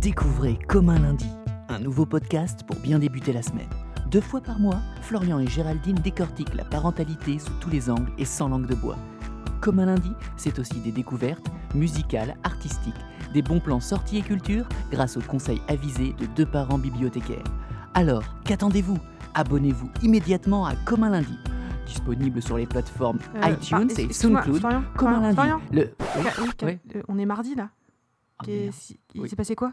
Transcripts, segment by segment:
Découvrez Comme un lundi, un nouveau podcast pour bien débuter la semaine. Deux fois par mois, Florian et Géraldine décortiquent la parentalité sous tous les angles et sans langue de bois. Comme un lundi, c'est aussi des découvertes musicales, artistiques, des bons plans sorties et culture grâce aux conseils avisés de deux parents bibliothécaires. Alors, qu'attendez-vous? Abonnez-vous immédiatement à Comme un lundi. Disponible sur les plateformes Euh, iTunes par- et SoundCloud. Florian, Comme un lundi. Florian, Le... Oui, Ouais. euh, on est mardi là. Ah, si- Il Oui. s'est passé quoi?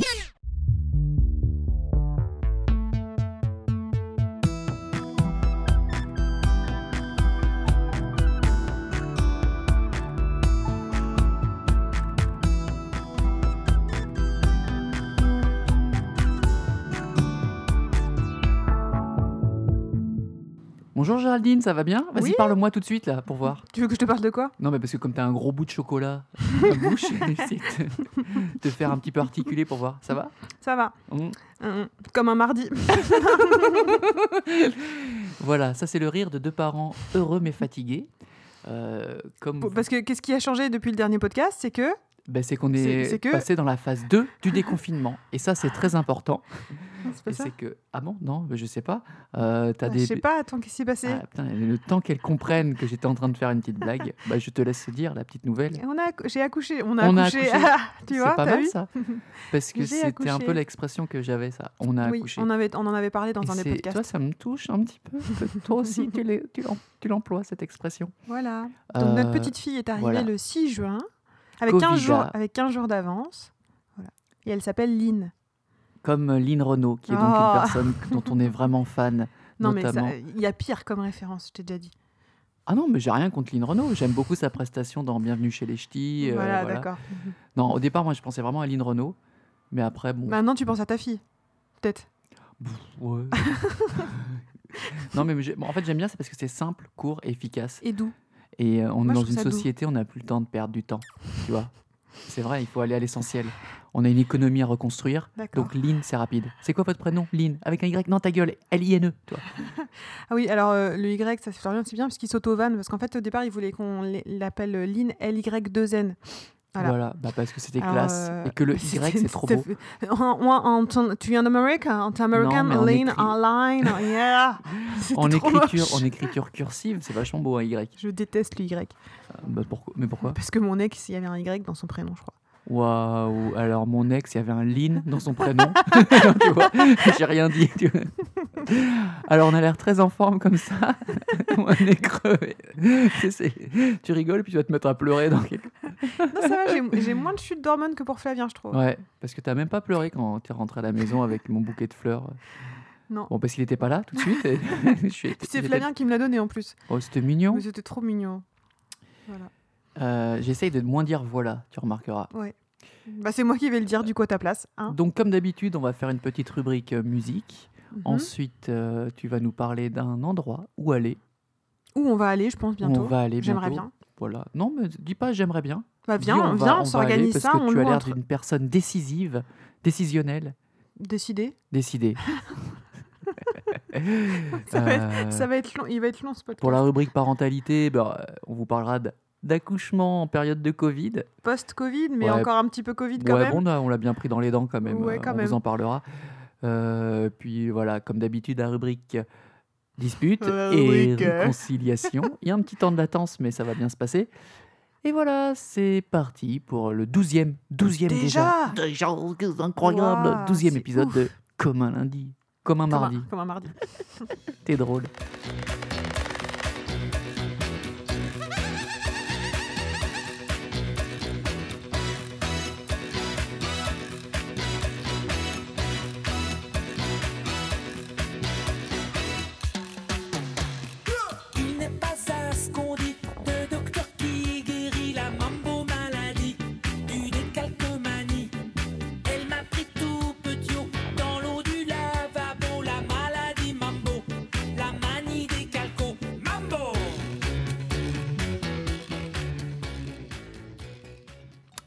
Bonjour Géraldine, ça va bien? Vas-y, Oui. parle-moi tout de suite là pour voir. Tu veux que je te parle de quoi? Non, mais parce que comme t'as un gros bout de chocolat dans la bouche, essaye de te faire un petit peu articuler pour voir. Ça va? Ça va. Hum. Hum, Comme un mardi. Voilà, ça c'est le rire de deux parents heureux mais fatigués. Euh, comme Parce que qu'est-ce qui a changé depuis le dernier podcast? C'est que. Ben, c'est qu'on c'est- est, c'est que- passé dans la phase 2 du déconfinement. Et ça, c'est très important. C'est pas c'est que. Ah bon Non, je sais pas. Euh, t'as Ah, des... Je sais pas, attends, qu'est-ce qui s'est passé Ah, putain, le temps qu'elles comprennent que j'étais en train de faire une petite blague, bah, je te laisse dire la petite nouvelle. On a, acc- J'ai accouché. On a On a accouché. accouché. tu C'est vois, pas t'as mal ça Parce que c'était un peu l'expression que j'avais, ça. On a Oui, accouché. on, avait, on en avait parlé dans Et un des c'est- podcasts. Toi, ça me touche un petit peu. toi aussi, tu l'emploies, cette expression. Voilà. Donc notre Euh, petite fille est arrivée voilà. le 6 juin, avec Covida. 15 jours, avec 15 jours d'avance. Voilà. Et elle s'appelle Lynn. Comme Lynn Renault, qui est donc Oh. une personne dont on est vraiment fan. Non, mais notamment. il y a pire comme référence, je t'ai déjà dit. Ah non, mais j'ai rien contre Lynn Renault. J'aime beaucoup sa prestation dans Bienvenue chez les Ch'tis. euh, voilà, d'accord. Non, au départ, moi, je pensais vraiment à Lynn Renault. Mais après, bon. Maintenant, tu penses à ta fille, peut-être. ouais. non, mais bon, en fait, j'aime bien, c'est parce que c'est simple, court et efficace. Et doux. Et euh, on Moi, est dans une ça doux. société, on n'a plus le temps de perdre du temps. Tu vois C'est vrai, il faut aller à l'essentiel. On a une économie à reconstruire. Donc, Lynn, c'est rapide. C'est quoi votre prénom? Lynn Avec un Y? Non, ta gueule. L-I-N-E. toi. Ah oui, alors euh, le Y, ça fait rien, c'est bien parce qu'il s'auto-vanne. Parce qu'en fait, au départ, il voulait qu'on l'appelle Lynn L-Y-2-N. Voilà. Voilà. Bah, parce que c'était classe. euh, Et que le Y, c'est trop beau. En- Moi, en, ton- tu viens d'Amérique En American, Non, en Lynn, écrit- online, yeah En écriture, moche. en écriture cursive, c'est vachement beau un Y. Je déteste le Y. Euh, bah, pourquoi Mais pourquoi? Parce que mon ex, il y avait un Y dans son prénom, je crois. Waouh Alors mon ex, il y avait un Lynn dans son prénom. tu vois J'ai rien dit. tu vois. Alors on a l'air très en forme comme ça. on est crevé. Tu, rigoles puis tu vas te mettre à pleurer dans quelques... Non, ça va, j'ai- moins de chute d'hormones que pour Flavien, je trouve. Ouais, parce que t'as même pas pleuré quand t'es rentré à la maison avec mon bouquet de fleurs. Non. Bon, parce qu'il était pas là tout de suite. c'est Flavien qui me l'a donné en plus. Oh, c'était mignon. Mais c'était trop mignon. Voilà. Euh, J'essaye de moins dire voilà, tu remarqueras. Ouais. Bah, c'est moi qui vais le dire du coup à ta place. Hein Donc comme d'habitude, on va faire une petite rubrique euh, musique. Mhm. Ensuite, euh, tu vas nous parler d'un endroit où aller. Où on va aller, je pense, Où bientôt. on va aller J'aimerais bien. Voilà. Non, mais dis pas j'aimerais bien. Bah, Dis, viens, on va- viens, on s'organise ça, Parce que on tu as l'air d'une personne décisive, décisionnelle, Décidé. décidée. Ça va, être, Euh, ça va être long, il va être long ce podcast. Pour la rubrique parentalité, bah, on vous parlera d- d'accouchement en période de Covid. Post-Covid, mais Ouais. encore un petit peu Covid quand ouais, même. bon, on l'a bien pris dans les dents quand même. Ouais, euh, quand on même. vous en parlera. Euh, puis voilà, comme d'habitude, la rubrique dispute La et rubrique, réconciliation. Il y a un petit temps de latence, mais ça va bien se passer. Et voilà, c'est parti pour le 12e, 12e déjà. Déjà incroyable. Waouh, 12e c'est épisode ouf. de Comme un lundi, comme un Comme un- mardi. Comme un mardi. T'es drôle.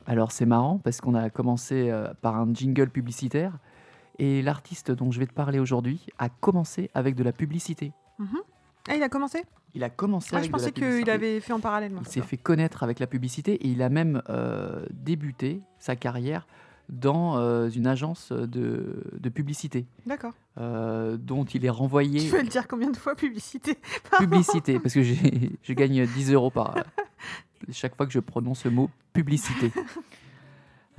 Alors c'est marrant parce qu'on a commencé euh, par un jingle publicitaire et l'artiste dont je vais te parler aujourd'hui a commencé avec de la publicité. Ah, il a commencé? Il a commencé Ah, avec Je de la pensais publicité. qu'il avait fait en parallèle. moi. Il s'est fait connaître avec la publicité et il a même euh, débuté sa carrière dans euh, une agence de, de publicité, D'accord. euh, dont il est renvoyé. Tu veux le dire combien de fois publicité? Publicité, parce que j'ai- je gagne 10 euros par chaque fois que je prononce le mot publicité.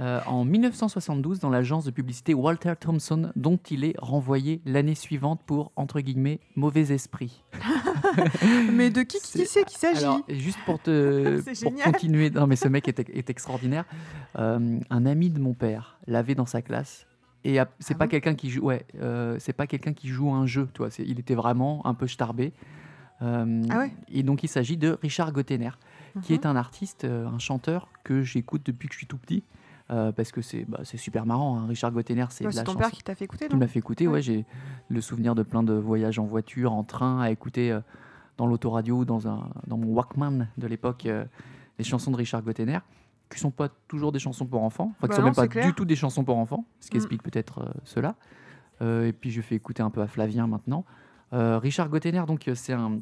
Euh, en 1972, dans l'agence de publicité Walter Thompson, dont il est renvoyé l'année suivante pour, entre guillemets, mauvais esprit. Mais de qui, qui C'est- c'est qu'il s'agit juste pour, te, C'est pour génial. continuer, non mais ce mec est, est extraordinaire. Euh, un ami de mon père l'avait dans sa classe. Et c'est Ah pas bon? quelqu'un qui joue, ouais, euh, c'est pas quelqu'un qui joue un jeu, toi. Il était vraiment un peu starbé. Ah ouais? Et donc il s'agit de Richard Gottener, qui Mhm. est un artiste, euh, un chanteur que j'écoute depuis que je suis tout petit, euh, parce que c'est bah, super marrant. hein. Richard Gottener, c'est Ouais, ton chanson père qui t'a fait écouter, qui l'a fait écouter. Ouais, Ouais. j'ai le souvenir de plein de voyages en voiture, en train, à écouter euh, dans l'autoradio, dans, un, dans mon Walkman de l'époque, euh, les chansons de Richard Gottener, qui sont pas toujours des chansons pour enfants, enfin, Bah qui sont non, même pas clair. du tout des chansons pour enfants, ce qui Mm. explique peut-être cela. Et puis je fais écouter un peu à Flavien maintenant. Richard Gottener, donc c'est un,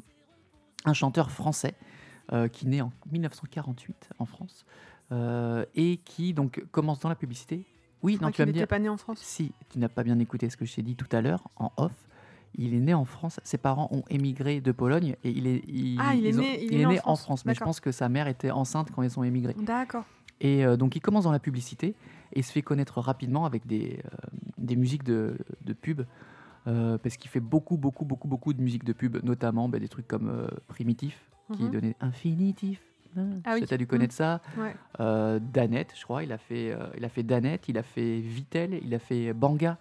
un chanteur français euh, qui naît en 1948 en France euh, et qui donc commence dans la publicité. Oui, non, tu vas me dire. pas né en France? Si tu n'as pas bien écouté ce que je t'ai dit tout à l'heure en off, il est né en France. Ses parents ont émigré de Pologne et il est, il, Ah, il est ont- né- il est né en en France. Mais je pense que sa mère était enceinte quand ils ont émigré. D'accord. Et euh, donc il commence dans la publicité et se fait connaître rapidement avec des, des musiques de, de pub. euh, parce qu'il fait beaucoup, beaucoup, beaucoup, beaucoup de musique de pub, notamment bah, des trucs comme euh, Primitif, qui Mhm. donnait Infinitif. Ah oui. Tu as dû connaître ça. Ouais. Euh, Danette, je crois, il a fait, euh, il a fait Danette, il a fait Vitel, il a fait Banga.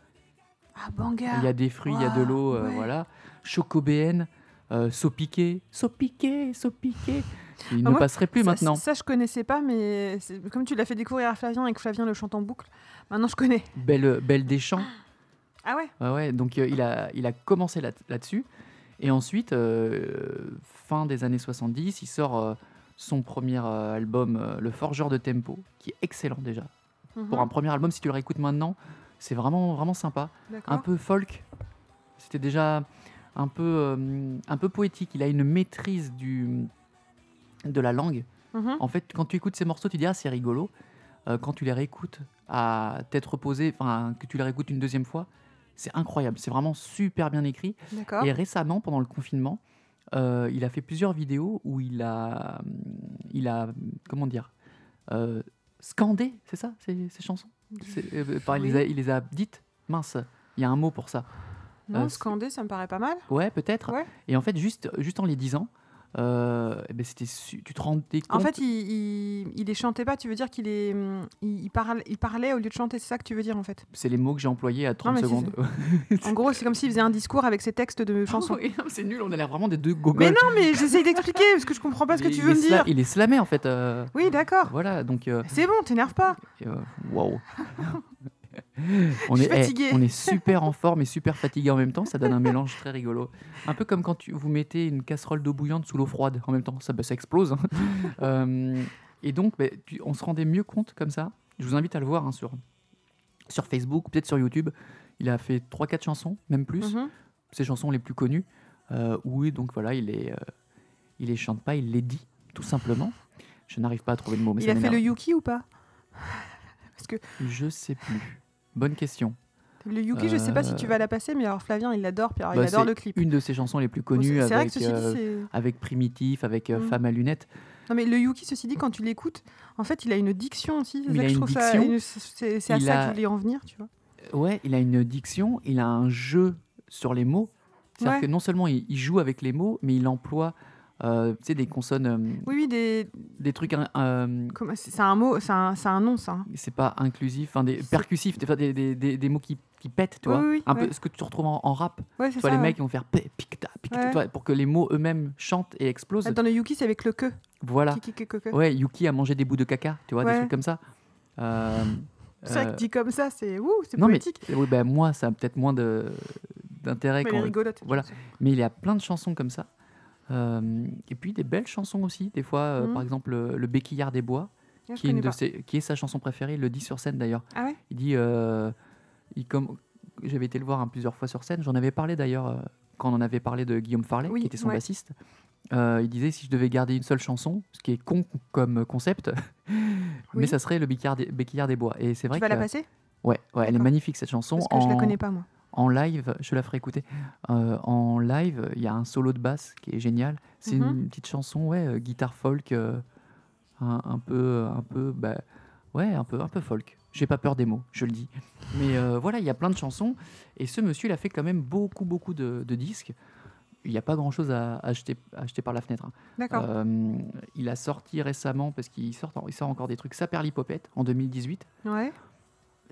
Ah, Banga. Il y a des fruits, il y a de l'eau, euh, ouais. voilà. Chocobéenne, euh, Sopiqué, Sopiqué, Sopiqué. Il Ah, ne moi, passerait plus Ça- maintenant. Ça, je connaissais pas, mais comme tu l'as fait découvrir à Flavien et que Flavien le chante en boucle, maintenant je connais. Belle, Belle des champs. Ah ouais Ouais, ouais, donc il, a, il a commencé là- là-dessus. et ensuite, fin des années 70, il sort euh, son premier euh, album, euh, Le Forgeur de Tempo, qui est excellent déjà. Pour un Mhm, premier album, si tu le réécoutes maintenant, c'est vraiment, vraiment sympa. Un peu folk. C'était déjà un peu, un peu poétique. Il a une maîtrise du, de la langue. Mhm. En fait, quand tu écoutes ces morceaux, tu dis ah c'est rigolo. Quand tu les réécoutes à tête reposée, enfin que tu les réécoutes une deuxième fois, c'est incroyable. C'est vraiment super bien écrit. Et récemment, pendant le confinement, euh, il a fait plusieurs vidéos où il a, il a comment dire, euh, scandé, c'est ça, ces, ces chansons? Euh, il, les a, il les a dites. Mince, il y a un mot pour ça. Non, scander, ça me paraît pas mal. Ouais, peut-être. Ouais. Et en fait, juste, juste en les disant, euh, eh ben, c'était su- tu te rendais compte. En fait, il, il, il les chantait pas, tu veux dire qu'il est, hum, il, parle, il parlait au lieu de chanter, c'est ça que tu veux dire en fait? c'est les mots que j'ai employés à 30 mais c'est- secondes. En gros, c'est comme s'il faisait un discours avec ses textes de chansons. Oh, oui, non, c'est nul, on a l'air vraiment des deux gogoles. Mais non, mais j'essaye d'expliquer parce que je comprends pas ce que tu veux me dire. Il est slamé en fait. euh, Oui, d'accord. voilà, donc. euh, C'est bon, t'énerve pas. Waouh. on, est, eh, on est super en forme et super fatigué en même temps, ça donne un mélange très rigolo. Un peu comme quand tu, vous mettez une casserole d'eau bouillante sous l'eau froide en même temps, ça, bah, ça explose. hein. Euh, et donc, bah, tu- on se rendait mieux compte comme ça. Je vous invite à le voir hein, sur, sur Facebook, peut-être sur YouTube. Il a fait 3-4 chansons, même plus. Mhm. ses chansons les plus connues, euh, où donc voilà, il les, euh, il les chante pas, il les dit, tout simplement. Je n'arrive pas à trouver le mot, mais Il ça a fait le. Yuki ou pas? Parce que Je sais plus. Bonne question. le Yuki, je sais pas si tu vas la passer, mais alors Flavien, il l'adore, puis alors, Bah, il adore le clip. Une de ses chansons les plus connues c'est c'est vrai que avec, ceci dit, euh, avec Primitif, avec euh, Mm. Femme à lunettes. Non, mais le Yuki, ceci dit, quand tu l'écoutes, en fait, il a une diction aussi. C'est Il ça a que je une trouve ça- diction. une- C'est c'est à Il ça a- que je voulais en venir, tu vois. Ouais, il a une diction, il a un jeu sur les mots. C'est-à-dire Ouais. que non seulement il, il joue avec les mots, mais il emploie euh, tu sais, des consonnes, euh, Oui, oui, des. des trucs. hein, euh, C'est un mot, c'est un, c'est un nom, ça. hein. c'est pas inclusif, enfin des percussifs, des, des, des, mots qui, qui pètent, tu vois. oui, oui, un ouais. peu ce que tu retrouves en, en rap. Ouais, c'est Tu vois, ça. les ouais. mecs ils vont faire picta, picta, pour que les mots eux-mêmes chantent et explosent. Dans le Yuki, c'est avec le que. Voilà. Que. Ouais, Yuki a mangé des bouts de caca, tu vois, des trucs comme ça. Euh, C'est vrai que dit comme ça, c'est ouh, c'est non, mais poétique. oui, bah, moi, ça a peut-être moins de- d'intérêt. Mais quand- rigolote. voilà. Mais il y a plein de chansons comme ça. Euh, et puis des belles chansons aussi. Des fois, euh, Mhm. par exemple, le, Le Béquillard des Bois, Ah, qui est, une connais de pas. ses- qui est sa chanson préférée. Il le dit sur scène d'ailleurs. Ah ouais? Il dit, euh, il comme, j'avais été le voir hein, plusieurs fois sur scène. J'en avais parlé d'ailleurs euh, quand on en avait parlé de Guillaume Farley, Oui, qui était son ouais. bassiste. Euh, il disait si je devais garder une seule chanson, ce qui est con comme concept, mais ça serait le Béquillard des, Béquillard des Bois. Et c'est vrai Tu vas que la passer? Ouais, ouais, elle est magnifique cette chanson. Parce que je la En- connais pas, moi. En live, je la ferai écouter. Euh, en live, il y a un solo de basse qui est génial. C'est Mhm. une petite chanson, ouais, euh, guitare folk, euh, un, un peu, un peu, bah, ouais, un peu, un peu folk. J'ai pas peur des mots, je le dis. Mais voilà, il y a plein de chansons. Et ce monsieur, il a fait quand même beaucoup, beaucoup de, de disques. Il n'y a pas grand-chose à acheter, à acheter par la fenêtre. hein. D'accord. Il a sorti récemment, parce qu'il sort, il sort encore des trucs, Saperlipopette en 2018. Ouais.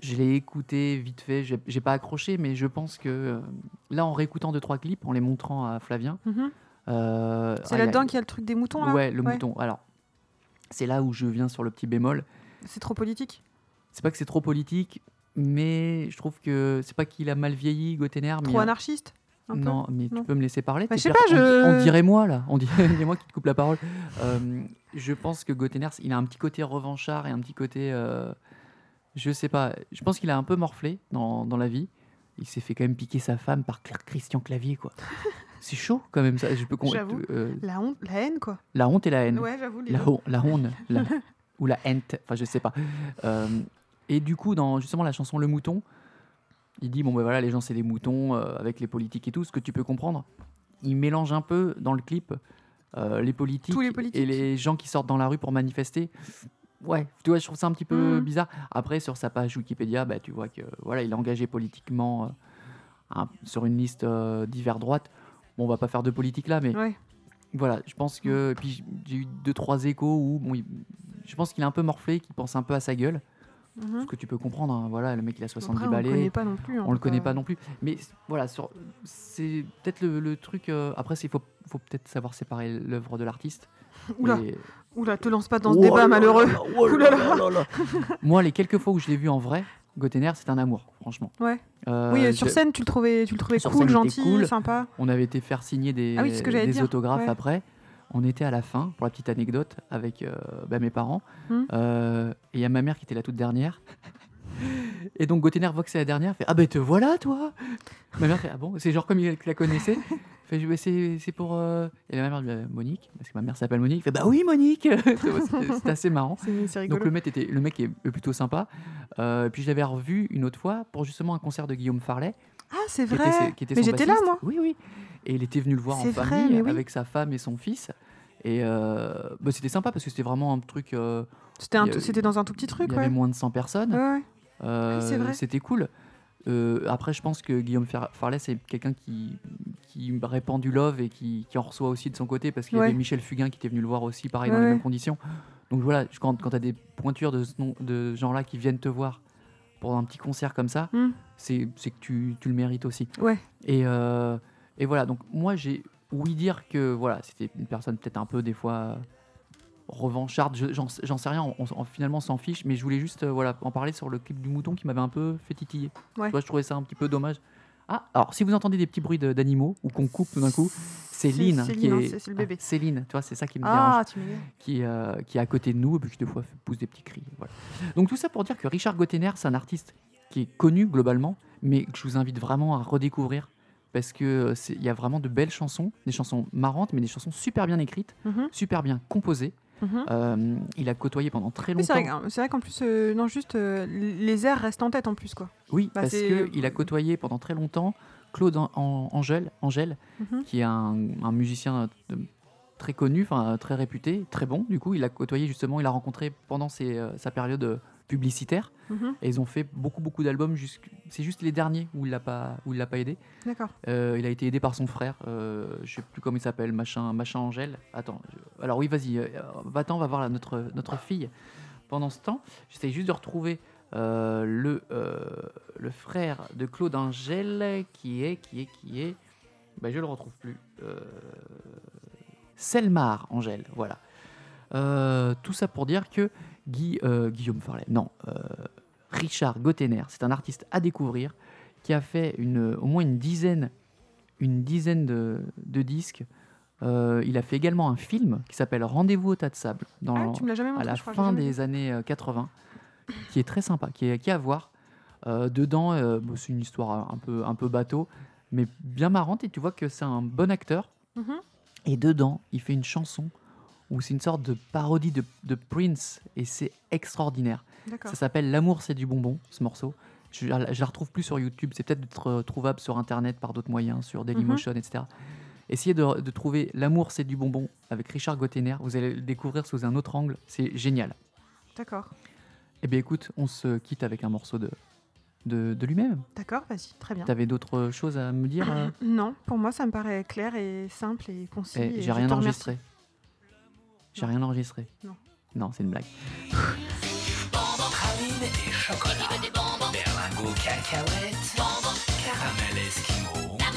Je l'ai écouté vite fait, j'ai j'ai pas accroché, mais je pense que euh, là, en réécoutant deux trois clips, en les montrant à Flavien, Mhm. euh, C'est ah, a- là-dedans qu'il y a le truc des moutons, là? Ouais, le mouton. Alors, c'est là où je viens sur le petit bémol. C'est trop politique? C'est pas que c'est trop politique, mais je trouve que c'est pas qu'il a mal vieilli, Gottener, mais Trop anarchiste un peu? Non, mais Non. tu peux me laisser parler. Bah, je sais per- pas, on, je- on dirait moi là, on dirait moi qui te coupe la parole. Euh, je pense que Gottener, il a un petit côté revanchard et un petit côté, je sais pas. Je pense qu'il a un peu morflé dans, dans la vie. Il s'est fait quand même piquer sa femme par Claire Christian Clavier quoi. C'est chaud quand même ça. Je peux J'avoue. euh, La honte, la haine, quoi. la honte et la haine. Ouais, j'avoue. les La, deux. hon- la honte, la- ou la hente, enfin je sais pas. Euh, et du coup, dans justement la chanson Le Mouton, il dit bon ben voilà, les gens c'est des moutons euh, avec les politiques et tout, ce que tu peux comprendre. Il mélange un peu dans le clip euh, les, politiques Tous les politiques. et les gens qui sortent dans la rue pour manifester. Ouais, tu vois, je trouve ça un petit peu Mhm. bizarre. Après, sur sa page Wikipédia, bah, tu vois que voilà, il est engagé politiquement euh, sur une liste euh, divers droite. Bon, on va pas faire de politique là, mais Ouais. voilà, je pense que. Puis j'ai eu deux, trois échos où. Bon, il- je pense qu'il est un peu morflé, qu'il pense un peu à sa gueule. Mhm. Ce que tu peux comprendre. hein, Voilà, le mec, il a 70 Après, on le balais. connaît pas non plus. hein, On le connaît pas non plus. Mais c- voilà, sur- c'est peut-être le, le truc. euh, après, il faut, faut peut-être savoir séparer l'œuvre de l'artiste. Oula, oula, te lance pas dans ce Oh débat là malheureux. là là, oh là là. Moi, les quelques fois où je l'ai vu en vrai, Gottener, c'est un amour, franchement. Ouais. Euh, oui, euh, sur scène, tu le trouvais, tu le trouvais cool, scène, gentil, cool. sympa. On avait été faire signer des, Ah oui, des autographes ouais. après. On était à la fin, pour la petite anecdote, avec euh, bah, mes parents. Hmm. Euh, et il y a ma mère qui était la toute dernière. Et donc Gottener voit que c'est la dernière, fait Ah ben te voilà toi Ma mère fait Ah bon? C'est genre comme il la connaissait. Fait Bah, c'est c'est pour. euh, Et la mère dit Monique, parce que ma mère s'appelle Monique. Fait Bah oui, Monique c'était assez marrant. C'est c'est rigolo. Donc le mec, était, le mec est plutôt sympa. Euh, puis je l'avais revu une autre fois pour justement un concert de Guillaume Farlet. Ah, c'est qui vrai. était, ses- qui était mais son j'étais là, bassiste. moi. Oui, oui. Et il était venu le voir en vrai, famille oui. avec sa femme et son fils. Et euh, bah, c'était sympa parce que c'était vraiment un truc. euh, C'était dans un tout petit truc, il y ouais. avait moins de 100 personnes. Ouais, ouais. Euh, c'était cool. Euh, après, je pense que Guillaume Farlet, c'est quelqu'un qui, qui répand du love et qui, qui en reçoit aussi de son côté parce qu'il y avait Michel Fugain qui était venu le voir aussi, pareil, dans les mêmes conditions. Donc voilà, quand, quand tu as des pointures de ce, nom- de genre-là qui viennent te voir pour un petit concert comme ça, Hmm. c'est c'est que tu, tu le mérites aussi. Ouais. Et, euh, et voilà, donc moi j'ai ouï dire que voilà, c'était une personne peut-être un peu des fois revancharde, je- j'en sais rien, on, on- finalement s'en fiche, mais je voulais juste euh, voilà, en parler sur le clip du mouton qui m'avait un peu fait titiller. Ouais. Tu vois, je trouvais ça un petit peu dommage. Ah, alors si vous entendez des petits bruits d'animaux ou qu'on coupe tout d'un coup, c'est Lynn qui hein, est. c'est- c'est le bébé. Ah, Céline, tu vois, c'est ça qui me dérange Ah, m'énerves. qui, euh, qui est à côté de nous et puis qui des fois pousse des petits cris. Voilà. Donc tout ça pour dire que Richard Gottener, c'est un artiste qui est connu globalement, mais que je vous invite vraiment à redécouvrir parce que c'est- il y a vraiment de belles chansons, des chansons marrantes, mais des chansons super bien écrites, Mhm, super bien composées. mhm. Euh, il a côtoyé pendant très longtemps. c'est vrai qu'en plus, euh, non, juste euh, les airs restent en tête en plus, quoi. Oui, Bah, parce qu'il a côtoyé pendant très longtemps Claude An- An- Angèle, Angèle Mhm. qui est un, un musicien de- très connu, très réputé, très bon. Du coup, il a côtoyé justement, il a rencontré pendant ses, euh, sa période euh, publicitaire. Mhm, Et ils ont fait beaucoup, beaucoup d'albums. C'est juste les derniers où il l'a pas, où il l'a pas aidé. D'accord. Euh, il a été aidé par son frère. Euh, je sais plus comment il s'appelle, machin, machin Angèle. Attends. je- Alors oui, vas-y. euh, Va-t'en, on va voir là, notre, notre fille. Pendant ce temps, j'essaie juste de retrouver euh, le, euh, le frère de Claude Angèle, qui est, qui est, qui est. Ben, je le retrouve plus. Euh, Selmar Angèle, voilà. Euh, tout ça pour dire que Guy, euh, Guillaume Farley, non, euh, Richard Gottener, c'est un artiste à découvrir qui a fait une, au moins une dizaine, une dizaine de, de disques. Euh, il a fait également un film qui s'appelle Rendez-vous au tas de sable dans, Ah, tu me à la je crois. fin des années euh, 80, qui est très sympa, qui est, qui est à voir. Dedans, bon, c'est une histoire un peu, un peu bateau, mais bien marrante. Et tu vois que c'est un bon acteur. Mhm. Et dedans, il fait une chanson où c'est une sorte de parodie de, de Prince, et c'est extraordinaire. Ça s'appelle L'amour, c'est du bonbon, ce morceau. Je, je la retrouve plus sur YouTube. C'est peut-être euh, trouvable sur Internet par d'autres moyens, sur Dailymotion, etc. Essayez de, de trouver L'amour, c'est du bonbon avec Richard Gottener. Vous allez le découvrir sous un autre angle. C'est génial. D'accord. Eh bien, écoute, on se quitte avec un morceau de, de, de lui-même. D'accord, vas-y, très bien. T'avais d'autres choses à me dire euh Non, pour moi, ça me paraît clair et simple et concis. Eh, et J'ai rien enregistré. J'ai rien enregistré. Non. Non, c'est une blague. Praline et chocolat. Berlingot cacahuète. Caramel esquimau. La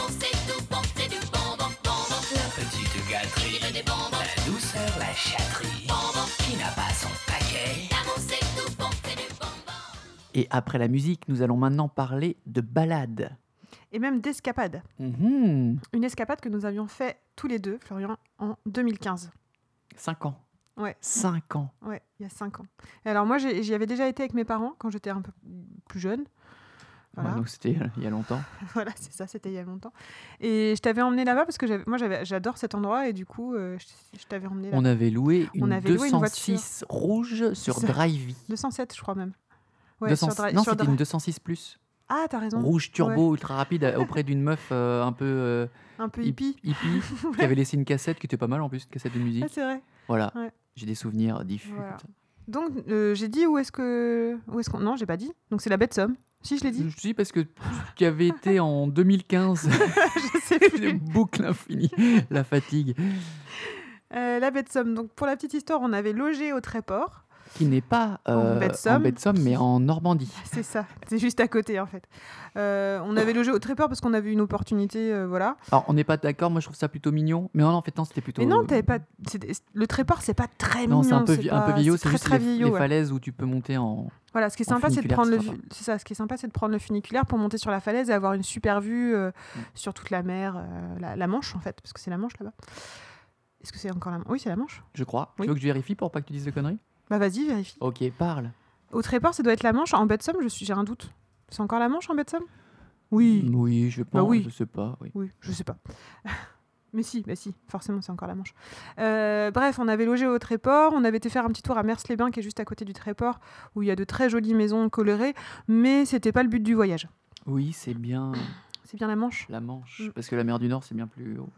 petite gâterie. La douceur, la chatterie. Qui n'a pas son paquet Et après la musique, nous allons maintenant parler de balade. Et même d'escapade. Mhm. Une escapade que nous avions fait tous les deux, Florian, en 2015. Cinq ans. Ouais. Cinq ans. Ouais, il y a cinq ans. Et alors moi, j'y avais déjà été avec mes parents quand j'étais un peu plus jeune. Voilà, Ouais, donc c'était euh, il y a longtemps. voilà c'est ça, c'était il y a longtemps. Et je t'avais emmené là-bas parce que moi, j'adore cet endroit et du coup, euh, je, je t'avais emmené là. On avait loué une On avait loué une 206 rouge sur. Drivey. 207, je crois même. Ouais, 200 sur non, sur c'était une 206 plus. Ah, t'as raison. Rouge turbo ultra rapide euh, auprès d'une meuf euh, un peu euh, Un peu hip- hippie. hippie qui avait laissé une cassette qui était pas mal en plus, une cassette de musique. Ah, c'est vrai. Voilà. Ouais. J'ai des souvenirs diffus. Voilà. Donc, euh, j'ai dit où est-ce que. Où est-ce qu'on. Non, j'ai pas dit. Donc, c'est la bête somme. Si, je l'ai dit. Je dis parce que tu avais été en 2015. je sais plus. boucle infinie. La fatigue. Euh, la bête somme. Donc, pour la petite histoire, on avait logé au Tréport. Qui n'est pas En euh, baie de Somme. en baie de Somme, mais en Normandie. C'est ça. C'est juste à côté, en fait. Euh, on avait logé au Tréport parce qu'on avait une opportunité. euh, voilà. Alors, on n'est pas d'accord, moi je trouve ça plutôt mignon. Mais non, en fait, non, c'était plutôt. Mais non, t'avais pas. Le Tréport, c'est pas très Non, mignon. c'est un peu, vi- un peu pas- vieillot, c'est juste très les, vieillot, les ouais. falaises où tu peux monter en. Voilà, ce qui est sympa, c'est de prendre le c'est ça. Ce qui est sympa, c'est de prendre le funiculaire pour monter sur la falaise et avoir une super vue euh, Mm. sur toute la mer, euh, la, la Manche en fait, parce que c'est la Manche là-bas. Est-ce que c'est encore la Manche? Oui, c'est la Manche. Je crois. Oui. Tu veux que je vérifie pour pas que tu dises de conneries? Bah vas-y, vérifie. Ok, parle. Au Tréport, ça doit être la Manche. En baie de Somme, je suis, j'ai un doute. C'est encore la Manche en baie de Somme? Oui. Oui, je pense. Bah oui. Je sais pas. Oui. Oui, je sais pas. Mais si, bah si, forcément, c'est encore la Manche. Euh, bref, on avait logé au Tréport, on avait été faire un petit tour à Mers-les-Bains, qui est juste à côté du Tréport, où il y a de très jolies maisons colorées, mais c'était pas le but du voyage. Oui, c'est bien C'est bien la Manche. la Manche. Mm. Parce que la mer du Nord, c'est bien plus haut.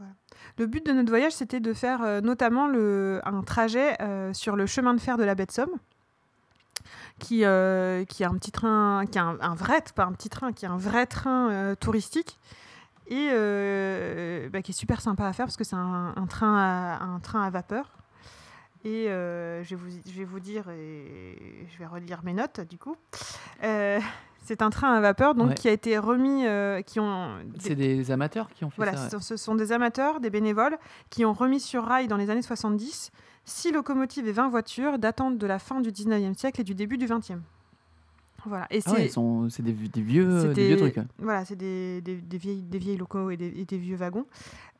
Le but de notre voyage, c'était de faire euh, notamment le, un trajet euh, sur le chemin de fer de la baie de Somme, qui, euh, qui a un petit train, qui a un, un vrai, pas un petit train, qui est un vrai train euh, touristique et euh, bah, qui est super sympa à faire parce que c'est un, un train à, un train à vapeur. Et euh, je, vais vous, je vais vous dire, et je vais relire mes notes du coup. C'est un train à vapeur donc Ouais. qui a été remis, euh, qui ont C'est des amateurs qui ont fait voilà, ça. ouais. ce- ce sont des amateurs, des bénévoles, qui ont remis sur rail dans les années 70 six locomotives et 20 voitures datant de la fin du 19e siècle et du début du 20e. Voilà. Et Ah ouais, c'est des, des vieux, des vieux des- trucs. voilà, c'est des, vieilles, des vieilles locaux et des, et des vieux wagons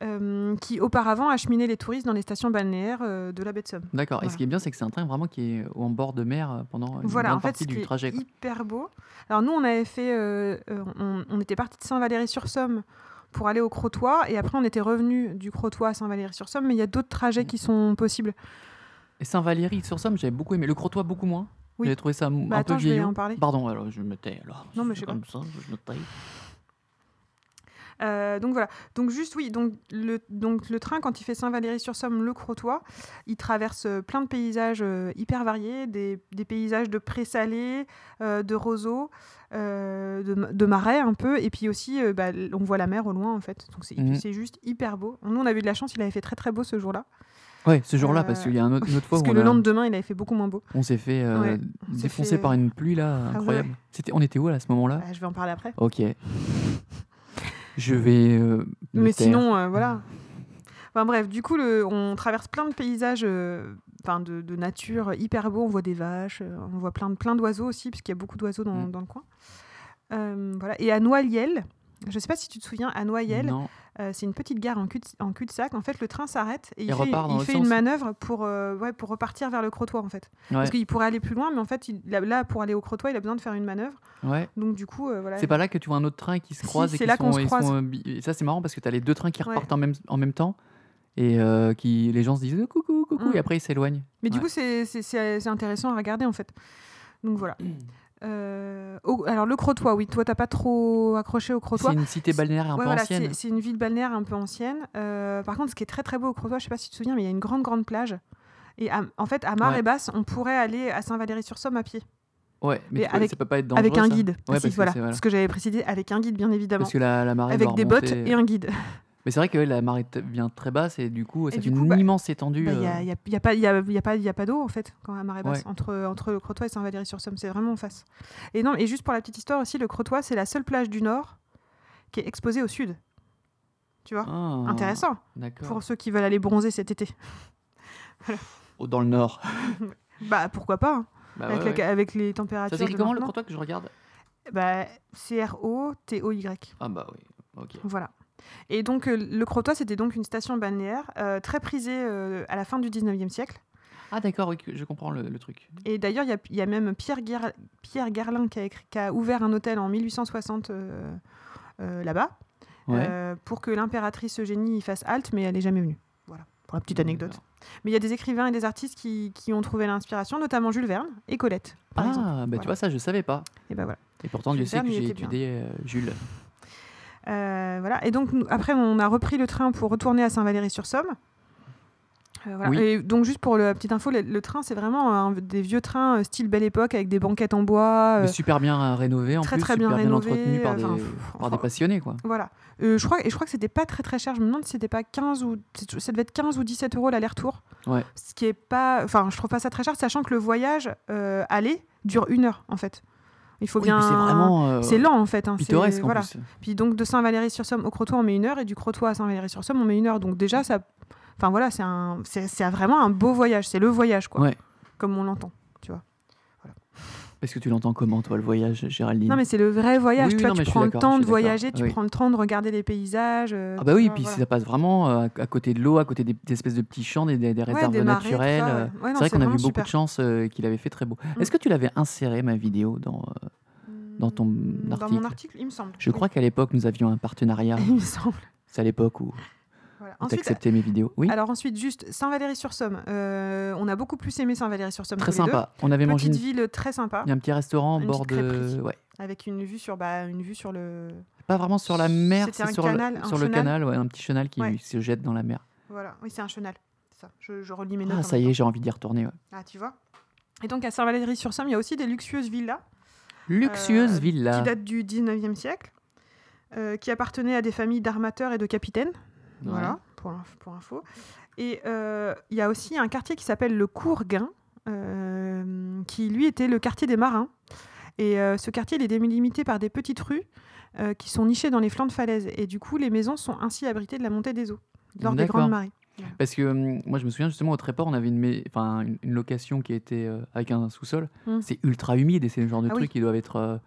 euh, qui auparavant acheminaient les touristes dans les stations balnéaires euh, de la baie de Somme. D'accord. Et Voilà. ce qui est bien, c'est que c'est un train vraiment qui est en bord de mer euh, pendant une Voilà, grande en fait, partie du trajet. quoi. hyper beau. Alors nous, on avait fait, euh, euh, on, on était parti de Saint-Valery-sur-Somme pour aller au Crotoy, et après on était revenu du Crotoy à Saint-Valery-sur-Somme, mais il y a d'autres trajets qui sont possibles. Et Saint-Valéry-sur-Somme, j'avais beaucoup aimé. Le Crotoy, beaucoup moins? Oui. J'avais trouvé ça Bah un attends, peu je vais en parler. Pardon, alors je me tais. Alors. Non, mais je sais comme ça, je me tais. Euh, donc voilà. Donc juste oui, donc le, donc le train quand il fait Saint-Valery-sur-Somme, le Crotoy, il traverse euh, plein de paysages euh, hyper variés, des, des paysages de présalés, euh, de roseaux, euh, de, ma- de marais un peu, et puis aussi bah, on voit la mer au loin en fait. Donc c'est Mhm. c'est juste hyper beau. Nous on avait eu de la chance, il avait fait très très beau ce jour-là, Ouais, ce jour-là, Euh, parce qu'il y a un autre, une autre fois parce où que on, le a- lendemain il avait fait beaucoup moins beau. on s'est fait euh, Ouais, on s'est défoncer fait- par une pluie là, ouais, incroyable. C'était, on était où à ce moment-là? Bah, je vais en parler après. Ok. Je vais. euh, me Mais taire. sinon, euh, voilà. Enfin bref, du coup, le, on traverse plein de paysages euh, enfin, de, de nature hyper beaux. On voit des vaches, euh, on voit plein de, plein d'oiseaux aussi, parce qu'il y a beaucoup d'oiseaux dans, Mm. dans le coin. Euh, voilà. Et à Noyelles, je ne sais pas si tu te souviens, à Noyelles, euh, c'est une petite gare en cul, en cul-de-sac. En fait, le train s'arrête et il fait, il une manœuvre pour, euh, ouais, pour repartir vers le Crotoy, en fait. Ouais. Parce qu'il pourrait aller plus loin, mais en fait, il, là, pour aller au Crotoy, il a besoin de faire une manœuvre. Ouais. Donc, du coup, euh, voilà. C'est pas là que tu vois un autre train qui se Si, croise et qui là qu'on sont, se croise. sont, bi- et ça c'est marrant parce que tu as les deux trains qui repartent en même, en même temps et euh, qui les gens se disent euh, coucou coucou Mm. et après ils s'éloignent. Mais du coup, c'est intéressant à regarder en fait. Donc voilà. Euh, au- alors le Crotoy, oui, toi t'as pas trop accroché au Crotoy. C'est une cité balnéaire un Ouais, peu voilà, ancienne. c'est une ville balnéaire un peu ancienne. Euh, par contre, ce qui est très très beau au Crotoy, je sais pas si tu te souviens, mais il y a une grande grande plage. Et à- en fait, à marée Ouais. basse, on pourrait aller à Saint-Valery-sur-Somme à pied. Ouais, mais Mais avec- ça peut pas être dangereux. avec un guide. Ouais, Ah, si, voilà. voilà. Ce que j'avais précisé, avec un guide, bien évidemment. Parce que la, la marée Avec des bottes et un guide. Mais c'est vrai que ouais, la marée vient très basse et du coup, ça fait coup, une bah, immense étendue. Il n'y euh, a, y pas, y a, y a pas, y a pas d'eau en fait quand à marée basse Ouais. entre, entre le Crotoy et Saint-Valery-sur-Somme. C'est vraiment en face. Et, non, et juste pour la petite histoire aussi, le Crotoy, c'est la seule plage du Nord qui est exposée au Sud. Tu vois? Ah, Intéressant pour ceux qui veulent aller bronzer cet été. Oh, Dans le nord. Bah pourquoi pas hein, Bah, avec, ouais, la- ouais. avec les températures. Ça s'écrit comment le. Crotoy que je regarde? Bah, C-R-O-T-O-Y. Ah bah oui. Ok. Voilà. Et donc euh, le Crotoy, c'était donc une station balnéaire euh, très prisée euh, à la fin du 19e siècle. Ah d'accord, oui, je comprends le, le truc. Et d'ailleurs, il y a, il y a même Pierre, Guer- Pierre Garlin qui a, écrit- qui a ouvert un hôtel en 1860 euh, euh, là-bas Ouais. pour que l'impératrice Eugénie y fasse halte, mais elle n'est jamais venue. Voilà, pour la petite anecdote. D'accord. Mais il y a des écrivains et des artistes qui, qui ont trouvé l'inspiration, notamment Jules Verne et Colette, par Ah, exemple. bah Voilà. tu vois ça, je savais pas. Et ben voilà. Et pourtant, Jules Dieu sait que j'ai étudié Jules. Euh, voilà. Et donc, après, on a repris le train pour retourner à Saint-Valery-sur-Somme. Euh, voilà. Oui. Et donc, juste pour la petite info, le, le train, c'est vraiment un- des vieux trains euh, style Belle Époque avec des banquettes en bois. euh, Mais super bien rénové en très, plus, très super bien entretenu par, des, enfin, des passionnés quoi. Voilà. Je crois, et je crois que c'était pas très très cher. Je me demande si c'était pas 15 ou. Ça devait être 15 ou 17 euros l'aller-retour. Ouais. Ce qui est pas. Enfin, je trouve pas ça très cher, sachant que le voyage aller dure une heure en fait. Il faut Oui, bien. puis c'est vraiment euh, C'est lent en fait. hein, pittoresque en voilà. plus. Puis donc de Saint-Valery-sur-Somme au Crotoy, on met une heure, et du Crotoy à Saint-Valery-sur-Somme, on met une heure. Donc déjà, ça. Enfin voilà, c'est un... c'est vraiment un beau voyage. C'est le voyage, quoi. Ouais. Comme on l'entend. Parce que tu l'entends comment toi le voyage, Géraldine? Non, mais c'est le vrai voyage. Oui, tu vois, non, prends le temps de voyager, tu Oui. prends le temps de regarder les paysages. euh, Ah bah oui, puis voilà. ça passe vraiment euh, à côté de l'eau, à côté des, des espèces de petits champs, des, des, réserves naturelles. ouais. euh, Ouais, c'est vrai qu'on a vu vraiment beaucoup super. de chance euh, qu'il avait fait très beau. Mm. Est-ce que tu l'avais inséré ma vidéo dans euh, dans ton Dans article mon article, il me semble. Je crois qu'à l'époque nous avions un partenariat. Il me semble. C'est à l'époque où Voilà. Ensuite, mes vidéos? Oui, alors ensuite, juste Saint-Valery-sur-Somme. Euh, on a beaucoup plus aimé Saint-Valery-sur-Somme. très sympa. On avait mangé Petite une- ville très sympa, il y a un petit restaurant au bord petite de ouais, avec une vue sur, bah, une vue sur le. pas vraiment sur la mer, c'est sur, canal, le, sur le canal, ouais, un petit chenal qui Ouais. se jette dans la mer. Voilà, oui, c'est un chenal. Ça. Je, je relis mes notes. Ah ça y est, j'ai envie d'y retourner. ouais. Ah, tu vois. Et donc à Saint-Valery-sur-Somme, il y a aussi des luxueuses villas Luxueuse Euh, villa. qui datent du 19e siècle, euh, qui appartenaient à des familles d'armateurs et de capitaines. Ouais. Voilà, pour, inf- pour info. Et euh, il y a aussi un quartier qui s'appelle le Courguin, euh, qui lui était le quartier des marins. Et euh, ce quartier il est délimité par des petites rues qui sont nichées dans les flancs de falaises. Et du coup, les maisons sont ainsi abritées de la montée des eaux lors des grandes marées. Parce que hum, moi, je me souviens justement au Tréport, on avait une, location qui était euh, avec un sous-sol. Mm. C'est ultra humide et c'est le genre de Ah oui. trucs qui doivent être euh,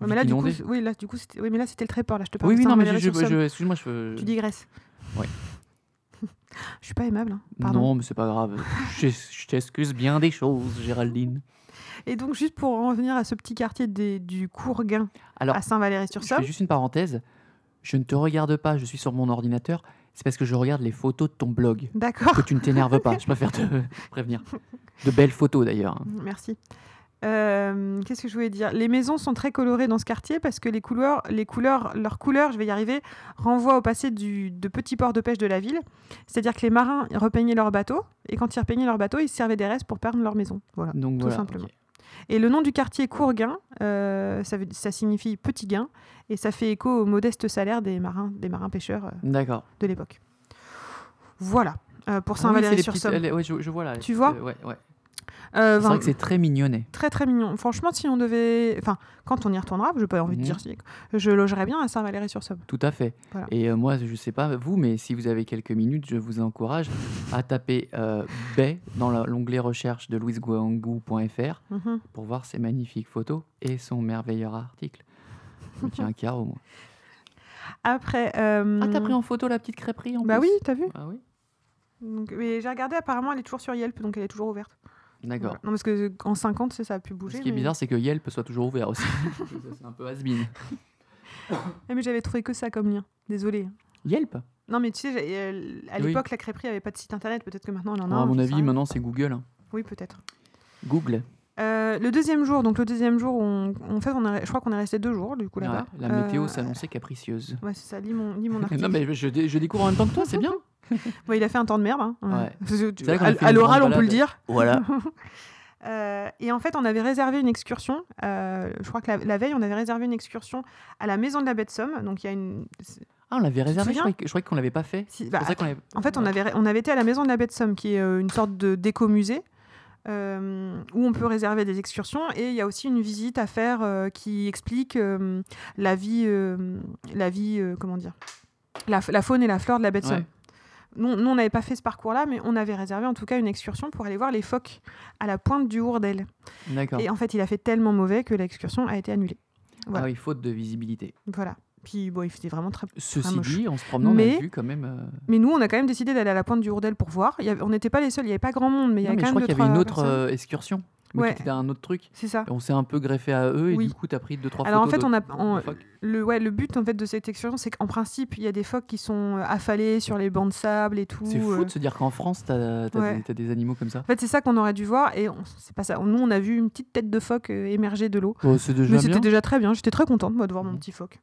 Ouais, mais là, du coup, oui, là, du coup, oui, mais là, c'était le tréport. Là, je te parle Oui, non, mais je, je, Saint-Valery-sur-Somme. je- excuse-moi, je. Tu digresses. Ouais. je suis pas aimable. hein. Pardon. Non, mais c'est pas grave. je je t'excuse bien des choses, Géraldine. Et donc, juste pour en revenir à ce petit quartier des- du Courguin Alors, à je fais juste une parenthèse. Je ne te regarde pas, je suis sur mon ordinateur. C'est parce que je regarde les photos de ton blog. D'accord. Que tu ne t'énerves pas, je préfère te prévenir. De belles photos d'ailleurs. Merci. Euh, Qu'est-ce que je voulais dire? Les maisons sont très colorées dans ce quartier parce que les couleurs, les couleurs, leurs couleurs, je vais y arriver, renvoient au passé du, de petits ports de pêche de la ville. C'est-à-dire que les marins repeignaient leurs bateaux et quand ils repeignaient leurs bateaux, ils se servaient des restes pour peindre leur maison. Voilà. Donc tout voilà. simplement. Et le nom du quartier Courguin, euh, ça, veut- ça signifie petit gain et ça fait écho au modeste salaire des marins, des marins pêcheurs euh, de l'époque. Voilà euh, pour Ah oui, ouais, je, je vois là. Tu vois? Ouais, ouais. Euh, C'est vrai que c'est très mignonnet. très très mignon. Franchement, si on devait, enfin, quand on y retournera, j'ai pas envie de Mhm. dire si, je logerais bien à Saint-Valery-sur-Somme. Tout à fait. Voilà. Et euh, moi, je sais pas vous, mais si vous avez quelques minutes, je vous encourage à taper euh, baie dans l'onglet recherche de louisegouangou.fr Mhm. pour voir ses magnifiques photos et son merveilleux article. Je tiens un carreau, moi. Après, euh, Ah, t'as pris en photo la petite crêperie en bah plus oui, t'as vu. Ah oui Donc, mais j'ai regardé, apparemment, elle est toujours sur Yelp, donc elle est toujours ouverte. D'accord. Voilà. Non, parce que en 50, ça, a pu bouger. Ce qui est bizarre, c'est que Yelp soit toujours ouvert aussi. C'est un peu has-been. Ah, mais j'avais trouvé que ça comme lien. Désolée. Yelp Non, mais tu sais, euh, à Oui. l'époque, la crêperie avait pas de site internet. Peut-être que maintenant, elle en a. Ah, À mon avis, rien. maintenant, c'est Google. hein. Oui, peut-être. Google. Euh, le deuxième jour, donc le deuxième jour, on, fait, on est- je crois qu'on est resté deux jours du coup là-bas. Ouais, la météo Euh, s'annonçait capricieuse. Ouais, c'est ça, lis mon, lis mon article. non, mais je, je découvre en même temps que toi, c'est bien. Ouais, il a fait un temps de merde. hein. Ouais. À l'oral, on peut le dire. Voilà. Euh, et en fait, on avait réservé une excursion. euh, je crois que la, la veille, on avait réservé une excursion à la maison de la baie de Somme. Donc il y a une. Ah, on l'avait réservé, je croyais, je croyais qu'on l'avait pas fait. si- bah, pour ça qu'on avait- En fait, on avait, on avait été à la maison de la baie de Somme, qui est euh, une sorte de déco-musée, euh, où on peut réserver des excursions. Et il y a aussi une visite à faire qui explique la vie, la vie comment dire, la, la faune et la flore de la baie de Somme. Ouais. Nous, nous, on n'avait pas fait ce parcours-là, mais on avait réservé en tout cas une excursion pour aller voir les phoques à la pointe du Hourdel. D'accord. Et en fait, il a fait tellement mauvais que l'excursion a été annulée. voilà. Ah oui, faute de visibilité. Voilà. Puis bon, il faisait vraiment très. Ceci moche. dit, en se promenant, on Mais- a vu quand même. euh, Mais nous, on a quand même décidé d'aller à la pointe du Hourdel pour voir. Il y avait- on n'était pas les seuls, il n'y avait pas grand monde, mais il y non, avait mais quand je même crois qu'il y avait une autre personnes. euh, excursion. Mais Ouais. qui était un autre truc. C'est ça. On s'est un peu greffé à eux et Oui. du coup, tu as pris deux, trois Alors en photos. fait, on a, on- le, ouais, le but en fait de cette excursion, c'est qu'en principe, il y a des phoques qui sont euh, affalés sur les bancs de sable et tout. C'est fou euh. de se dire qu'en France, tu as, Ouais. des, animaux comme ça. En fait, c'est ça qu'on aurait dû voir et c'est pas ça. Nous, on a vu une petite tête de phoque euh, émerger de l'eau. Déjà Mais c'était déjà très bien. J'étais très contente moi de voir mon Mhm. petit phoque.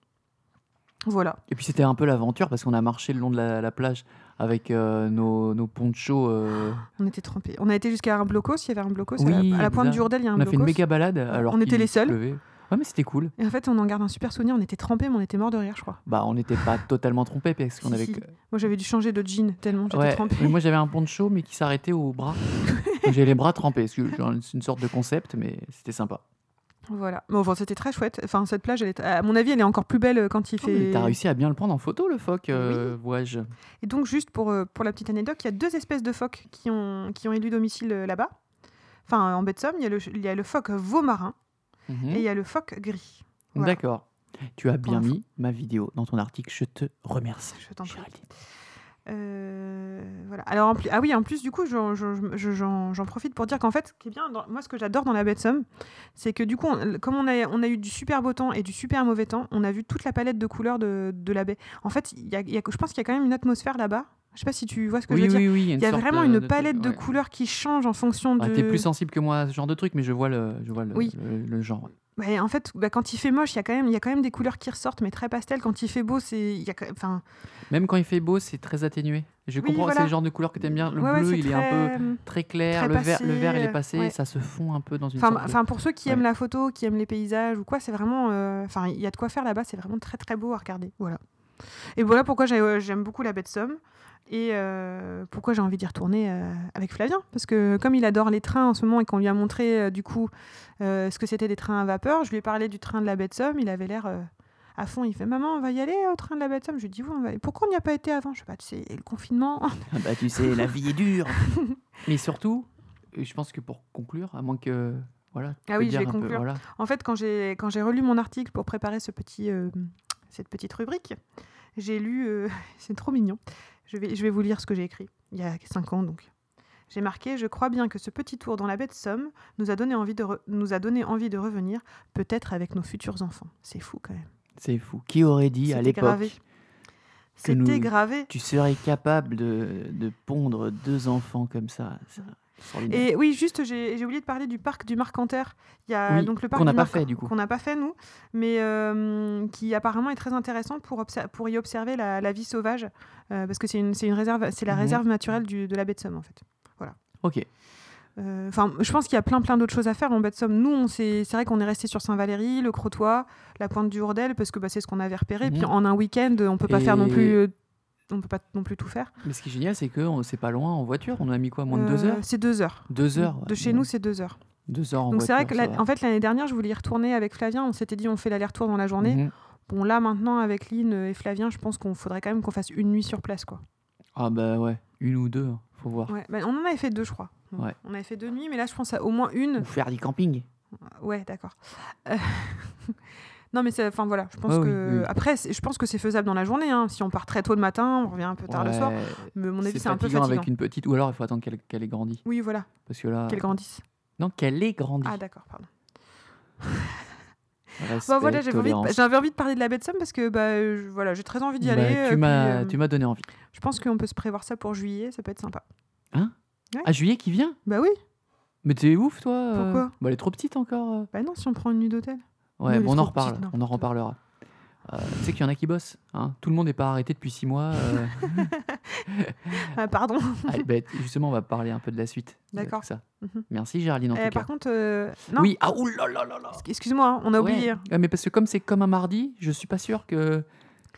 Voilà. Et puis c'était un peu l'aventure parce qu'on a marché le long de la, la plage avec euh, nos, nos ponchos. euh, On était trempés. On a été jusqu'à un blocos. Il y avait un blocos à Oui, la, à la pointe du Hourdel. Il y a un on a fait une méga balade alors On était les seuls. pleuvait. Ouais, mais c'était cool. Et en fait, on en garde un super souvenir. On était trempés, mais on était morts de rire, je crois. Bah, on n'était pas totalement trompés parce qu'on Si, avait. si. Moi, j'avais dû changer de jean tellement j'étais Ouais, trempée. mais moi j'avais un poncho mais qui s'arrêtait au bras. Donc, J'ai les bras trempés. parce que C'est une sorte de concept, mais c'était sympa. Voilà. Mais enfin, c'était très chouette. Enfin, cette plage, elle est... à mon avis, elle est encore plus belle quand il Oh, fait. T'as réussi à bien le prendre en photo, le phoque, euh, vois-je. Et donc, juste pour, euh, pour la petite anecdote, il y a deux espèces de phoques qui ont, qui ont élu domicile euh, là-bas. Enfin, en baie de Somme, il y a le, il y a le phoque veau marin Mhm. et il y a le phoque gris. voilà. D'accord. Tu as bien mis ma vidéo dans ton article. Je te remercie. Je t'en prie. Euh, voilà. Alors, en plus, ah oui, en plus, du coup, j'en j'en- je- j'en- j'en profite pour dire qu'en fait, ce qui est bien, dans- moi, ce que j'adore dans la baie de Somme, c'est que du coup, on- comme on a, on a eu du super beau temps et du super mauvais temps, on a vu toute la palette de couleurs de, de la baie. En fait, y a, y a- je pense qu'il y a quand même une atmosphère là-bas. Je sais pas si tu vois ce que Oui, je veux dire. oui. Il y a vraiment de- une de palette de ouais. couleurs qui change en fonction Ah, de. T'es plus sensible que moi à ce genre de truc, mais je vois le, je vois le, le, le genre. ouais. Ouais, en fait, bah, quand il fait moche, il y a quand même, il y a quand même des couleurs qui ressortent, mais très pastel. Quand il fait beau, c'est, y a, quand- enfin, Même quand il fait beau, c'est très atténué. Je Oui, comprends, voilà. c'est le genre de couleur que t'aimes bien. Le ouais, ouais, bleu, il est un peu très clair. très le, vert, le vert, il est passé, ouais. Ça se fond un peu dans une Enfin, de- pour ceux qui aiment la photo, qui aiment les paysages ou quoi, c'est vraiment, euh, enfin, il y a de quoi faire là-bas. C'est vraiment très très beau à regarder. Voilà. Et voilà pourquoi euh, j'aime beaucoup la baie de Somme et euh, pourquoi j'ai envie d'y retourner euh, avec Flavien, parce que comme il adore les trains en ce moment et qu'on lui a montré euh, du coup euh, ce que c'était des trains à vapeur, je lui ai parlé du train de la baie de Somme. Il avait l'air euh, à fond. Il fait maman, on va y aller au train de la baie de Somme. Je lui dis oui, on va. y- Pourquoi on n'y a pas été avant? Je sais pas. Tu sais, le confinement. Ah bah, tu sais, la vie est dure. mais surtout, je pense que pour conclure, à moins que. Voilà, Ah oui, je vais un peu, conclure. voilà. En fait, quand j'ai quand j'ai relu mon article pour préparer ce petit euh, cette petite rubrique, j'ai lu euh, c'est trop mignon. Je vais je vais vous lire ce que j'ai écrit il y a cinq ans donc. J'ai marqué je crois bien que ce petit tour dans la baie de Somme nous a donné envie de nous a donné envie de revenir peut-être avec nos futurs enfants. C'est fou quand même. C'est fou. Qui aurait dit à l'époque C'était gravé. tu serais capable de, de pondre deux enfants comme ça extraordinaire. Et oui, juste, j'ai oublié de parler du parc du Marcanterre. Il y a Oui, donc le parc qu'on n'a pas fait, du coup. Qu'on n'a pas fait, nous, mais euh, qui apparemment est très intéressant pour, y observer la, la vie sauvage, euh, parce que c'est une, réserve, c'est la Mhm. réserve naturelle du- de la baie de Somme, en fait. Ok. Euh, Enfin, je pense qu'il y a plein plein d'autres choses à faire en baie de Somme. Nous, c'est vrai qu'on est resté sur Saint-Valéry, le Crotoy, la pointe du Hourdel, parce que bah, c'est ce qu'on avait repéré. Puis Mhm. en un week-end, on peut pas faire non plus, on peut pas non plus tout faire. Mais ce qui est génial, c'est que c'est pas loin en voiture. On a mis quoi Moins de deux Euh, heures C'est deux heures. Deux heures. De chez nous, c'est deux heures. Deux heures en Donc c'est vrai que la- en fait l'année dernière je voulais y retourner avec Flavien. On s'était dit on fait l'aller-retour dans la journée. Mhm. Bon là maintenant avec Lynn et Flavien, je pense qu'on faudrait quand même qu'on fasse une nuit sur place quoi. Ah bah ouais, une ou deux, hein, faut voir. Ouais, bah, on en avait fait deux je crois. Ouais. On avait fait deux nuits, mais là je pense à au moins une. Ou faire du camping. Ouais d'accord. Euh, non mais c'est- enfin voilà, je pense que oui, oui. après je pense que c'est faisable dans la journée. hein. Si on part très tôt le matin, on revient un peu tard le soir. Mais mon avis c'est un peu fatigant avec une petite. Ou alors il faut attendre qu'elle qu'elle ait grandi. Oui voilà, Parce que là. qu'elle grandisse. Non, qu'elle ait grandi. Ah d'accord pardon. Respect, Bon, voilà, j'avais envie, envie de parler de la baie de Somme parce que bah, je- voilà, j'ai très envie d'y Bah, aller. euh, tu m'as puis, euh, tu m'as donné envie. Je pense qu'on peut se prévoir ça pour juillet, ça peut être sympa. À juillet qui vient? Bah oui. Mais t'es ouf, toi euh Pourquoi? Bah, elle est trop petite encore. Bah non, si on prend une nuit d'hôtel. Ouais, est bon, on en reparle. on en reparlera. Euh, tu sais qu'il y en a qui bossent. Hein Tout le monde n'est pas arrêté depuis six mois. euh. Ah, pardon. Allez, bah, justement, on va parler un peu de la suite. D'accord. Mhm. Merci, Géraldine, en Eh, tout par cas. contre, euh, non. Oui, ah, oulalalala. Excuse-moi, hein, on a Ouais. oublié. Ouais, mais parce que comme c'est comme un mardi, je suis pas sûr que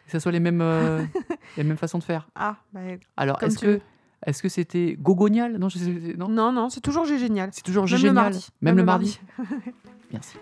ça soit les mêmes, les mêmes façons de faire. Ah, bah, Alors, est-ce que est-ce que c'était gogonial? Non, je sais- non? non, non, c'est toujours G génial. C'est toujours Même génial. le mardi. Même, le mardi. Merci.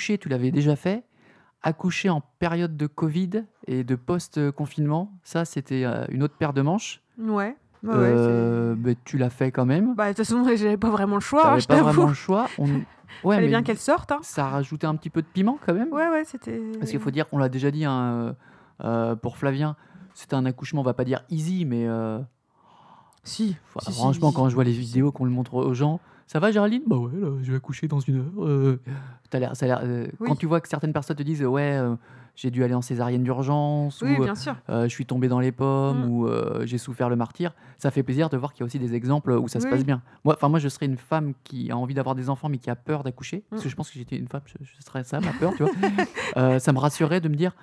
Accoucher, tu l'avais déjà fait. Accoucher en période de Covid et de post-confinement, ça, c'était euh, une autre paire de manches. Ouais. Ouais, ouais, Euh, mais tu l'as fait quand même. Bah, de toute façon, j'avais pas vraiment le choix, hein, T'avais je pas vraiment le choix. On... Ouais, Fallait mais bien qu'elle sorte. Hein. ça a rajouté un petit peu de piment quand même. Ouais, ouais, c'était. Parce qu'il faut dire qu'on l'a déjà dit hein, euh, euh, pour Flavien, c'était un accouchement, on va pas dire easy, mais euh, Si. franchement, si. quand je vois les vidéos qu'on le montre aux gens, ça va Géraldine? Bah ouais, là, je vais accoucher dans une heure. euh. T'as l'air- ça a l'air, euh, Oui. Quand tu vois que certaines personnes te disent ouais, euh, j'ai dû aller en césarienne d'urgence, Oui, ou bien sûr. euh, je suis tombé dans les pommes, Mm. ou j'ai souffert le martyr, ça fait plaisir de voir qu'il y a aussi des exemples où ça se passe bien. Moi, enfin moi, je serais une femme qui a envie d'avoir des enfants mais qui a peur d'accoucher, parce Mm. que je pense que j'étais une femme, je, je serais ça, ma peur, tu vois. Ça me rassurait de me dire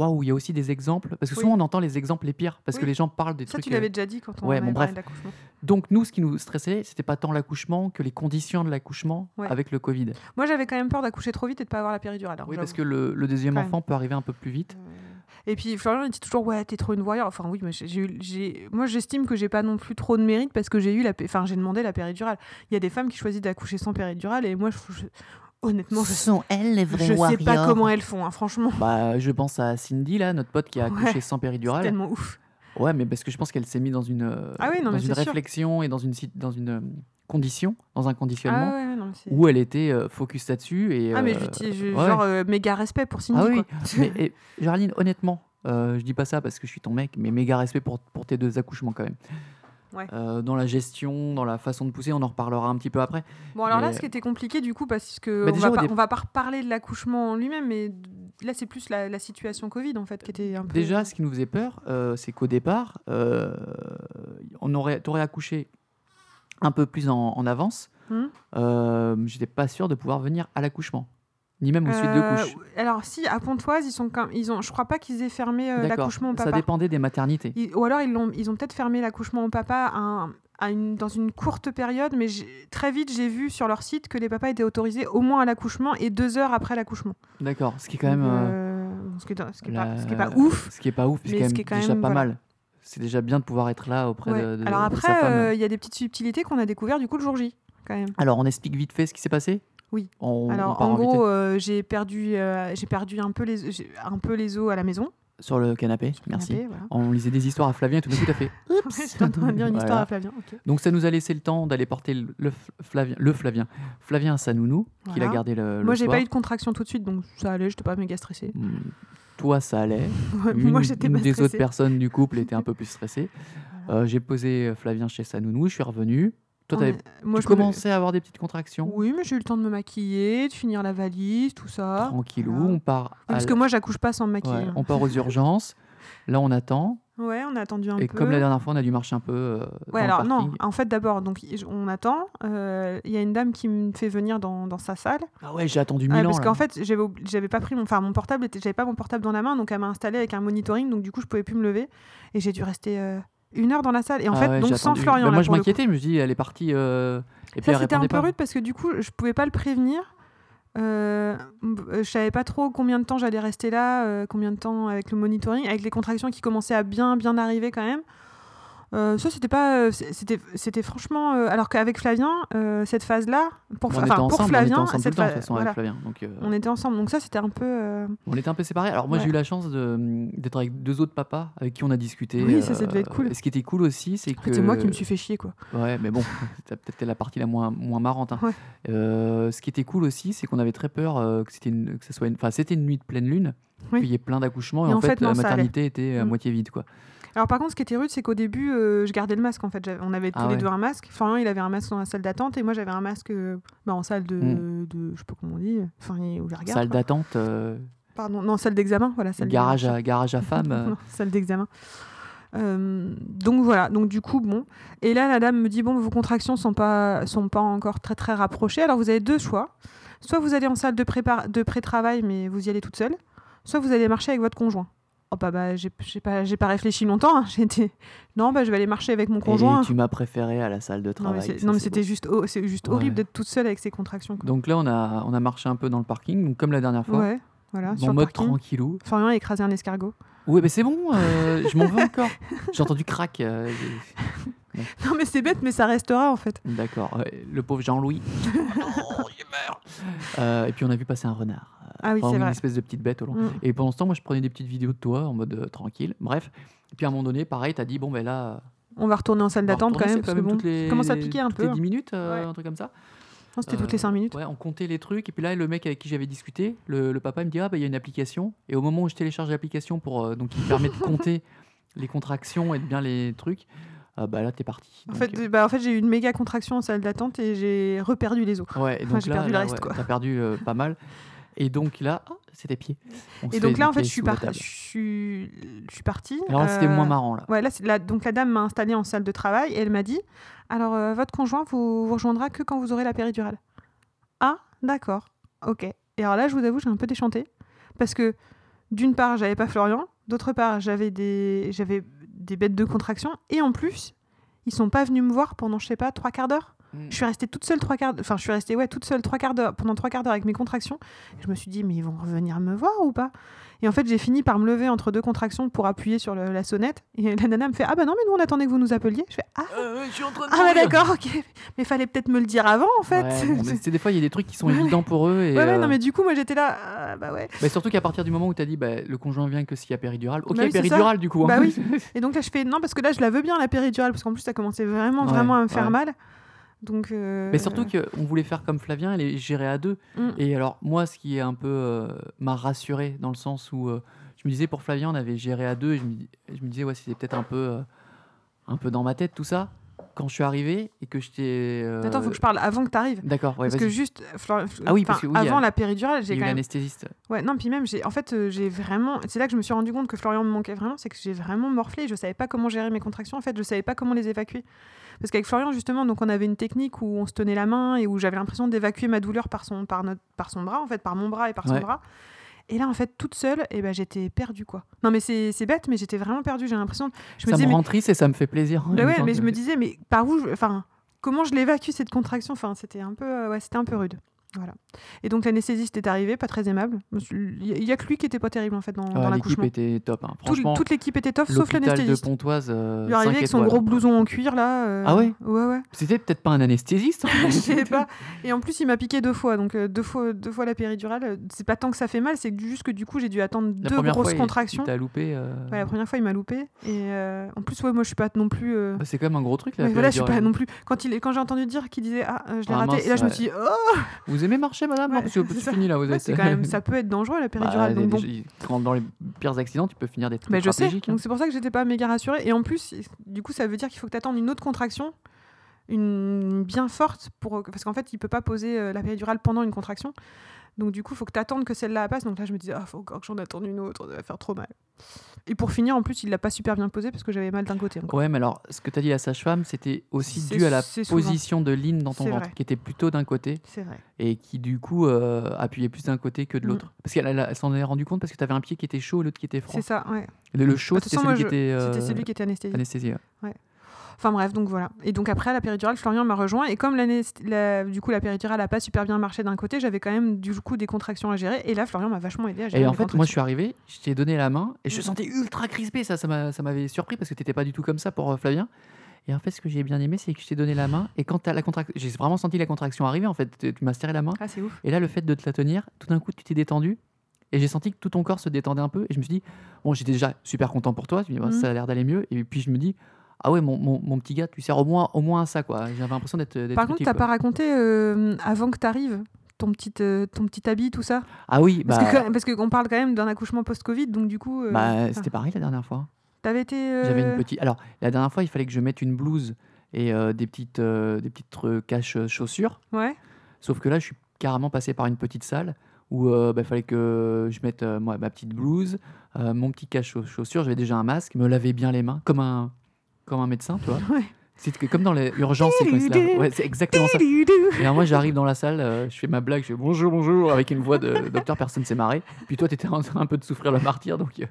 waouh, il y a aussi des exemples, parce que Oui. souvent on entend les exemples les pires, parce que les gens parlent des Ça, trucs. tu euh, l'avais déjà dit quand on ouais, bon, bref. d'accouchement. Donc nous, ce qui nous stressait, c'était pas tant l'accouchement que les conditions de l'accouchement Ouais. avec le Covid. Moi, j'avais quand même peur d'accoucher trop vite et de pas avoir la péridurale. oui, parce que le, le deuxième Quand même. enfant peut arriver un peu plus vite. Et puis Florian il dit toujours ouais t'es trop une voyeur. Enfin oui mais j'ai moi j'estime que j'ai pas non plus trop de mérite parce que j'ai eu la enfin j'ai demandé la péridurale. Il y a des femmes qui choisissent d'accoucher sans péridurale et moi je, je- honnêtement je, sont elles les je sais pas comment elles font hein, franchement. Bah, je pense à Cindy, là, notre pote qui a accouché Ouais, sans C'est péridurale. tellement ouf. Ouais, mais parce que je pense qu'elle s'est mise dans une, euh, Ah oui, non, dans une c'est sûr. réflexion et dans une, dans une euh, condition, dans un conditionnement, Ah ouais, non, mais c'est- où elle était euh, focus là-dessus. Et, Ah mais je euh, ouais. genre euh, méga respect pour Cindy Ah oui, quoi. mais et, Géraldine, honnêtement, euh, je dis pas ça parce que je suis ton mec, mais méga respect pour, pour tes deux accouchements quand même. Ouais. Euh, dans la gestion, dans la façon de pousser, on en reparlera un petit peu après. Bon alors là ce qui était compliqué du coup parce que Bah, on, va pas, on va pas reparler de l'accouchement en lui-même mais là c'est plus la, la situation Covid en fait qui était un peu Déjà, ce qui nous faisait peur, euh, c'est qu'au départ, euh, on aurait, t'aurais accouché un peu plus en, en avance. Euh, J'étais pas sûr de pouvoir venir à l'accouchement, ni même aux suites de Euh, couches. Alors si à Pontoise ils sont ils ont je crois pas qu'ils aient fermé euh, l'accouchement au Ça papa. dépendait des maternités. Ils- ou alors ils l'ont ils ont peut-être fermé l'accouchement au papa à un- à une, dans une courte période mais très vite j'ai vu sur leur site que les papas étaient autorisés au moins à l'accouchement et deux heures après l'accouchement. D'accord. Ce qui est quand même. Euh, ce, qui est, ce qui est la- pas, pas ouf. Ce qui est pas ouf, mais, ce qui est quand déjà même, pas voilà. mal. C'est déjà bien de pouvoir être là auprès Ouais. de, de- Alors après euh, il y a des petites subtilités qu'on a découvert du coup le jour J quand même. Alors, on explique vite fait ce qui s'est passé? Oui. On, Alors en gros euh, j'ai perdu euh, j'ai perdu un peu les un peu les os à la maison. sur le canapé. Merci. Canapé, voilà. On lisait des histoires à Flavien et tout d'un coup, t'as fait. J'étais en train de dire une histoire Voilà. à Flavien. Donc ça nous a laissé le temps d'aller porter le, Flavien, le Flavien, Flavien à sa nounou, qu'il a gardé le, le Moi j'ai pas eu de contraction tout de suite donc ça allait j'étais pas méga stressée. Hmm, Toi, ça allait. Une, Moi j'étais une des stressée. autres personnes du couple était un peu plus stressée. Euh, J'ai posé Flavien chez sa nounou, je suis revenu. Toi, t'avais- moi, tu je me- commençais à avoir des petites contractions. Oui, mais j'ai eu le temps de me maquiller, de finir la valise, tout ça. Tranquillou, voilà. on part. Parce l- que moi, j'accouche pas sans me maquiller. ouais, on part aux urgences. Là, on attend. Ouais, on a attendu un et peu. comme la dernière fois, on a dû marcher un peu. euh, dans Ouais, le alors non, en fait, d'abord, donc on attend. euh, Il y a une dame qui me fait venir dans, dans sa salle. Ah ouais, j'ai attendu Ouais, mille ans. parce qu'en fait, j'avais pas pris mon, enfin mon portable, était- j'avais pas mon portable dans la main, donc elle m'a installé avec un monitoring, donc du coup, je pouvais plus me lever, et j'ai dû rester euh, une heure dans la salle. Et en Ah fait, ouais, donc sans attendu. Florian. Bah, là, moi, je m'inquiétais, je me dis, elle est partie. euh, Et Ça, c'était un peu pas. rude parce que du coup, je pouvais pas le prévenir. Euh, je savais pas trop combien de temps j'allais rester là, euh, combien de temps avec le monitoring, avec les contractions qui commençaient à bien bien arriver quand même. Euh, ça c'était pas, euh, c'était c'était franchement, euh, alors qu'avec Flavien, euh, cette phase-là, pour, pour ensemble, on était Flavien, ensemble voilà, Flavien. Donc, on était ensemble, donc ça c'était un peu. on était un peu séparés. Alors moi j'ai eu la chance de- d'être avec deux autres papas avec qui on a discuté. Oui, ça, ça devait être cool. Et ce qui était cool aussi, c'est que c'est moi qui me suis fait chier quoi. Ouais, mais bon, c'est peut-être la partie la moins, moins marrante. hein. Ouais. Ce qui était cool aussi, c'est qu'on avait très peur que, c'était une, que ça soit une, enfin, c'était une nuit de pleine lune, Oui. qu'il y ait plein d'accouchements, et, Et en fait, non, la maternité était à Mm. moitié vide. Quoi. Alors par contre, ce qui était rude, c'est qu'au début, euh, je gardais le masque en fait. On avait tous Ah les ouais. deux un masque. Florian, il avait un masque dans la salle d'attente et moi j'avais un masque euh, bah, en salle de, Mm. de, je sais pas comment on dit, enfin où je regarde. Salle d'attente, euh, Pardon, non, salle d'examen, voilà. Salle garage, à, garage à femmes. Non, salle d'examen. Euh, donc voilà, donc du coup, bon. Et là, la dame me dit bon, vos contractions sont pas, sont pas encore très très rapprochées. Alors vous avez deux choix. Soit vous allez en salle de, de pré-travail, mais vous y allez toute seule. Soit vous allez marcher avec votre conjoint. Oh bah, bah j'ai pas, j'ai pas réfléchi longtemps. hein. Été non, bah je vais aller marcher avec mon conjoint. et tu m'as préféré à la salle de travail. non, mais c'était juste, oh, c'est juste Ouais. horrible d'être toute seule avec ses contractions. quoi. Donc là, on a, on a marché un peu dans le parking, donc comme la dernière fois. ouais, voilà. Le mode parking. tranquillou. Florian a écrasé un escargot. Oui, mais c'est bon, euh, je m'en veux encore. J'ai entendu crack. euh, Non mais c'est bête, mais ça restera en fait. D'accord, le pauvre Jean-Louis. oh, il meurt. Euh, et puis on a vu passer un renard. Ah oui, Enfin, c'est une vrai. espèce de petite bête au loin. Mm. Et pendant ce temps, moi, je prenais des petites vidéos de toi en mode euh, tranquille. Bref. Et puis à un moment donné, pareil, t'as dit, bon, ben là. On va retourner en salle d'attente quand même, parce que bon, les, ça commence à piquer un toutes peu. les 10 minutes, euh, Ouais. un truc comme ça. Non, c'était toutes les Euh, 5 minutes. Ouais, on comptait les trucs. Et puis là, le mec avec qui j'avais discuté, le, le papa, il me dit, ah, bah, il y a une application. Et au moment où je télécharge l'application, pour, euh, donc, qui permet de compter les contractions et de bien les trucs, euh, bah là, t'es parti. En Donc, fait, bah, en fait j'ai eu une méga contraction en salle d'attente et j'ai reperdu les os. euh, ouais, et enfin, donc j'ai là, perdu le reste, ouais, quoi. T'as perdu euh, pas mal. Et donc là, oh. On se Et donc là, en fait, je suis, par- je suis, je suis partie. Alors là, c'était euh, moins marrant, là. Ouais, là, la- donc la dame m'a installée en salle de travail et elle m'a dit Alors, euh, votre conjoint vous, vous rejoindra que quand vous aurez la péridurale. Ah, d'accord. Ok. Et alors là, je vous avoue, j'ai un peu déchanté. Parce que, d'une part, j'avais pas Florian. D'autre part, j'avais des, j'avais des bêtes de contraction. Et en plus, ils sont pas venus me voir pendant, je sais pas, trois quarts d'heure. Je suis restée toute seule trois quarts. Enfin, je suis restée ouais, toute seule trois quarts d'heure, pendant trois quarts d'heure avec mes contractions. Et je me suis dit, mais ils vont revenir me voir ou pas? Et en fait, j'ai fini par me lever entre deux contractions pour appuyer sur le- la sonnette. Et la nana me fait, ah bah non, mais nous on attendait que vous nous appeliez. Je fais, ah, Euh, je suis en train de ah bah d'accord, ok. Mais fallait peut-être me le dire avant en fait. Ouais, c'est des fois, il y a des trucs qui sont Ouais, évidents pour eux. Et, Ouais, ouais, euh, non, mais du coup, moi j'étais là, ah, bah ouais. bah, surtout qu'à partir du moment où tu as dit bah, le conjoint vient que s'il y a péridurale. Ok, Bah oui, péridurale du coup. hein. Bah oui. Et donc là, je fais, non, parce que là, je la veux bien la péridurale, parce qu'en plus, ça commençait vraiment, Ouais, vraiment à me faire ouais. mal. Donc. euh, Mais surtout qu'on voulait faire comme Flavien, elle est gérée à deux. Mm. Et alors, moi, ce qui est un peu euh, m'a rassuré dans le sens où euh, je me disais pour Flavien, on avait géré à deux. Et je me, je me disais, ouais, c'était peut-être un peu, un peu dans ma tête tout ça. Quand je suis arrivé et que j'étais. euh, Attends, faut que je parle avant que tu arrives. D'accord, ouais, parce que juste, Flor- Ah oui, parce que oui, a- avant la péridurale, j'ai quand même. l'anesthésiste. Ouais, non, puis même, j'ai, en fait, euh, j'ai vraiment. C'est là que je me suis rendu compte que Florian me manquait vraiment, c'est que j'ai vraiment morflé. Je savais pas comment gérer mes contractions. En fait, je savais pas comment les évacuer. Parce qu'avec Florian, justement, donc on avait une technique où on se tenait la main et où j'avais l'impression d'évacuer ma douleur par son, par notre, par son bras, en fait, par mon bras et par son bras. Et là, en fait, toute seule, et ben, j'étais perdue, quoi. Non, mais c'est, bête, mais j'étais vraiment perdue. J'ai l'impression. Je me ça disais, me mais rend triste et ça me fait plaisir. bah ouais, mais que- je me disais, mais par où, je- enfin, comment je l'évacue cette contraction? Enfin, c'était un peu, euh, ouais, c'était un peu rude. Voilà. Et donc l'anesthésiste est arrivé, pas très aimable. Il y a que lui qui était pas terrible en fait dans, Ouais, dans L'équipe l'accouchement. était top. hein. Tout- toute l'équipe était top, sauf de l'anesthésiste. Pontoise. euh, Il est arrivé avec son gros blouson en cuir là. euh, Ah ouais Ouais ouais. C'était peut-être pas un anesthésiste. hein. Je sais pas. Et en plus, il m'a piqué deux fois, donc euh, deux fois, deux fois la péridurale. C'est pas tant que ça fait mal, c'est juste que du coup, j'ai dû attendre La deux grosses fois, contractions. Il loupé. Ouais, la première fois, il m'a loupé. Et en plus, ouais, moi, je suis pas non plus. bah, c'est quand même un gros truc. Ouais, voilà, je suis pas non plus. Quand, il quand j'ai entendu dire qu'il disait Ah, je l'ai Ah, raté. et là, je me suis dit Oh Vous aimez marcher, madame? Non, parce que c'est fini là. Vous êtes. quand même, ça peut être dangereux la Bah, péridurale. donc des- bon. des- quand dans les pires accidents, tu peux finir des trucs Bah, je sais, hein. donc c'est pour ça que j'étais pas méga rassurée. Et en plus, du coup, ça veut dire qu'il faut que tu attendes une autre contraction, une bien forte, pour... parce qu'en fait, il peut pas poser euh, la péridurale pendant une contraction. Donc du coup, il faut que tu attendes que celle-là passe. Donc là, je me disais, ah, faut encore que j'en attende une autre, ça va faire trop mal. Et pour finir, en plus, il l'a pas super bien posé parce que j'avais mal d'un côté. encore. Ouais, mais alors, ce que tu as dit la sage-femme, c'était aussi dû à la position de Lynn dans ton ventre, vrai. qui était plutôt d'un côté C'est vrai. et qui, du coup, euh, appuyait plus d'un côté que de Mm. l'autre. Parce qu'elle elle- elle s'en est rendu compte parce que tu avais un pied qui était chaud et l'autre qui était froid. C'est ça, ouais. Le, le chaud, Bah, toute c'était celui je- était euh, celui qui était anesthésié. anesthésié. ouais. Enfin bref, donc voilà. Et donc après, à la péridurale, Florian m'a rejoint. Et comme l'année, la- du coup, la péridurale n'a pas super bien marché d'un côté, j'avais quand même du coup des contractions à gérer. Et là, Florian m'a vachement aidé à gérer. Et en fait, moi, je suis arrivé, je t'ai donné la main et je te Mhm. sentais ultra crispé. Ça, ça m'a- ça m'avait surpris parce que t'étais pas du tout comme ça pour euh, Flavien. Et en fait, ce que j'ai bien aimé, c'est que je t'ai donné la main et quand t'as la contraction, j'ai vraiment senti la contraction arriver. En fait, tu m'as serré la main Ah, c'est ouf. et là, le fait de te la tenir, tout d'un coup, tu t'es détendu et j'ai senti que tout ton corps se détendait un peu. Et je me suis dit, bon, j'étais déjà super content pour toi. Me Mhm. ça a l'air d'aller mieux. Et puis je me dis, ah ouais, mon, mon, mon petit gars, tu sers au moins, au moins à ça, quoi. J'avais l'impression d'être. Par contre, t'as pas raconté euh, avant que t'arrives ton petit, euh, ton petit habit, tout ça? Ah oui, Parce bah, parce qu'on parle quand même d'un accouchement post-Covid, donc du coup. euh, bah, c'était pareil la dernière fois. T'avais été. J'avais une petite. Alors, la dernière fois, il fallait que je mette une blouse et des petites, des petites caches chaussures. Ouais. Sauf que là, je suis carrément passé par une petite salle où euh, bah, il fallait que je mette euh, moi, ma petite blouse, euh, mon petit cache chau- chaussures. J'avais déjà un masque, me laver bien les mains, comme un, comme un médecin, tu vois. Ouais. C'est comme dans les urgences, c'est. Ouais, c'est exactement ça. Et alors moi, j'arrive dans la salle, euh, je fais ma blague, je fais bonjour, bonjour, avec une voix de docteur, personne s'est marré. Puis toi, tu étais en train un peu de souffrir le martyr, donc, euh,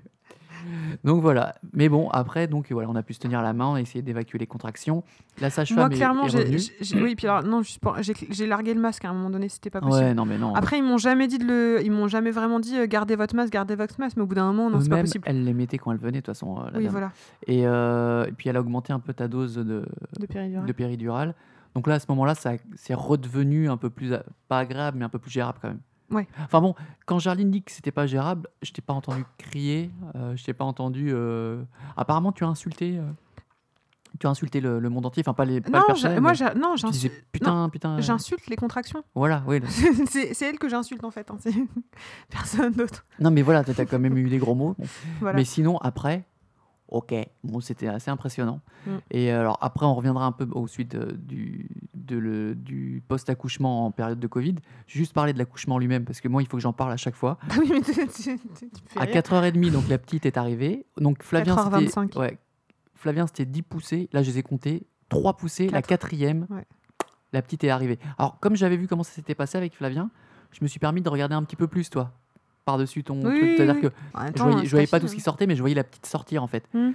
donc voilà. Mais bon, après, donc voilà, on a pu se tenir la main, essayer d'évacuer les contractions. La sage-femme Moi, clairement, est j'ai. revenue. j'ai- j'ai- Oui, puis alors, non, j'ai j'ai largué le masque à un moment donné, c'était pas possible. Ouais, non, mais non. Après, ils m'ont jamais dit de le. Ils m'ont jamais vraiment dit euh, gardez votre masque, gardez votre masque, mais au bout d'un moment, non, c'est pas possible. elle les mettait quand elle venait, de toute façon. euh, la Oui, dame. voilà, et, euh, et puis elle a augmenté un peu ta dose de, de péridurale. de péridurale. Donc là, à ce moment-là, ça c'est redevenu un peu plus, pas agréable, mais un peu plus gérable quand même. Ouais. Enfin bon, quand Jarline dit que c'était pas gérable, je t'ai pas entendu crier, euh, je t'ai pas entendu. euh, Apparemment, tu as insulté, euh, tu as insulté le, le monde entier. Enfin pas les, pas le Non, personnel, moi, mais non, tu j'insu- disais putain, putain. euh, j'insulte les contractions. Voilà, oui. c'est c'est elle que j'insulte en fait. hein, c'est Personne d'autre. Non, mais voilà, t'as quand même eu des gros mots. Voilà. Mais sinon, après, ok, bon, c'était assez impressionnant. Mm. Et alors, après, on reviendra un peu au suite euh, du, de le- du post-accouchement en période de Covid. Je vais juste parler de l'accouchement lui-même, parce que moi, il faut que j'en parle à chaque fois. Ah oui, mais tu, tu- tu- À rire. 4h30, donc la petite est arrivée. Donc Flavien, c'était 4h25. ouais, Flavien, c'était 10 poussées. Là, je les ai comptés. 3 poussées. La quatrième, Ouais. la petite est arrivée. Alors, comme j'avais vu comment ça s'était passé avec Flavien, je me suis permis de regarder un petit peu plus, toi, par-dessus ton Oui, truc. C'est-à-dire oui. que je voyais, je voyais pas tout ce qui sortait, mais je voyais la petite sortir en fait. Hmm.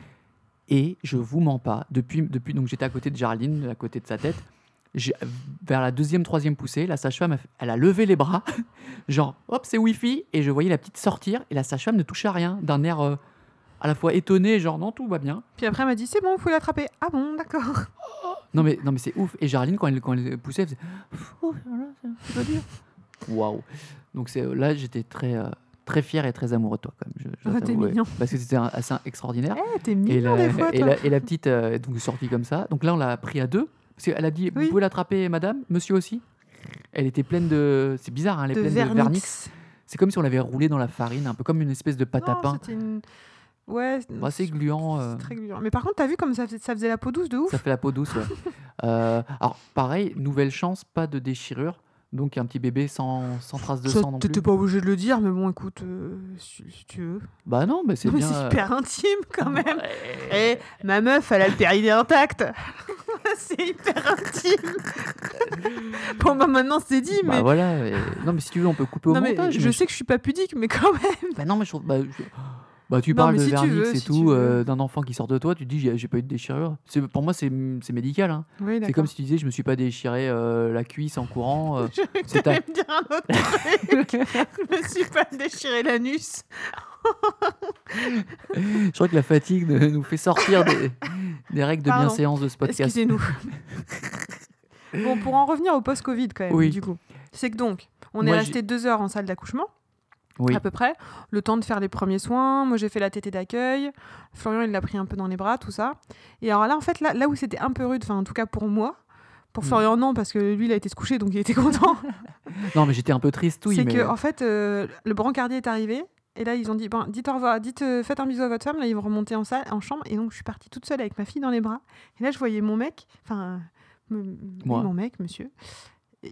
Et je vous mens pas, depuis, depuis donc j'étais à côté de Géraldine, à côté de sa tête. Vers la deuxième, troisième poussée, la sage-femme, elle a levé les bras, genre hop, c'est Wi-Fi, et je voyais la petite sortir, et la sage-femme ne touchait à rien, d'un air euh, à la fois étonné, genre non, tout va bien. Puis après, elle m'a dit c'est bon, vous pouvez l'attraper. Ah bon, d'accord. Non, mais, non, mais c'est ouf. Et Géraldine, quand elle, quand elle poussait, elle faisait Oh, voilà, c'est- c'est pas dur. Waouh. Donc c'est là, j'étais très, euh, très fier et très amoureux de toi, quand même. Je, je dois Oh, t'es t'avouer. mignon. Parce que c'était assez extraordinaire. Eh, t'es Et mignon la, des fois, et, toi. la, et la petite euh, est donc sortie comme ça. Donc là, on l'a pris à deux. Parce qu'elle a dit Oui. Vous pouvez l'attraper, madame Monsieur aussi? Elle était pleine de. C'est bizarre, hein, elle est de pleine de vernix. C'est comme si on l'avait roulé dans la farine, un peu comme une espèce de pâte à pain. une... Ouais, assez gluant. euh, c'est très gluant. Mais par contre, t'as vu comme ça, faisait- ça faisait la peau douce de ouf? Ça fait la peau douce, ouais. Euh, alors, pareil, nouvelle chance, pas de déchirure. Donc, un petit bébé sans, sans trace de Ça, sang non plus. T'étais pas obligé de le dire, mais bon, écoute, euh, si, si tu veux. Bah non, mais c'est Mais bien. c'est euh, hyper intime quand même. ouais. Eh, ma meuf, elle a le périnée intact. c'est hyper intime. bon, bah maintenant c'est dit, Bah mais. voilà. et- Non, mais si tu veux, on peut couper au non, mais montage. je mais sais que je suis pas pudique, mais quand même. Bah non, mais je trouve. Bah, je- bah, tu parles de si veux, et si tout, euh, d'un enfant qui sort de toi, tu te dis j'ai j'ai pas eu de déchirure. C'est- Pour moi, c'est c'est médical. Hein. Oui, C'est comme si tu disais je me suis pas déchiré euh, la cuisse en courant. euh, Je c'est ta- me dire un autre truc. je me suis pas déchiré l'anus. je crois que la fatigue nous fait sortir des, des règles de Pardon. bienséance de ce podcast. Excusez-nous. bon, pour en revenir au post-Covid quand même, Oui. du coup. C'est que donc, on Moi, est resté deux heures en salle d'accouchement, Oui. à peu près. Le temps de faire les premiers soins. Moi, j'ai fait la tétée d'accueil. Florian, il l'a pris un peu dans les bras, tout ça. Et alors là, en fait, là, là où c'était un peu rude, enfin, en tout cas pour moi, pour Mm. Florian, non, parce que lui, il a été se coucher, donc il était content. Non, mais j'étais un peu triste, oui. c'est mais... que, en fait, euh, le brancardier est arrivé. Et là, ils ont dit, bon, dites au revoir, dites, euh, faites un bisou à votre femme. Là, ils vont remonter en, salle, en chambre. Et donc, je suis partie toute seule avec ma fille dans les bras. Et là, je voyais mon mec, enfin, mon mec, monsieur.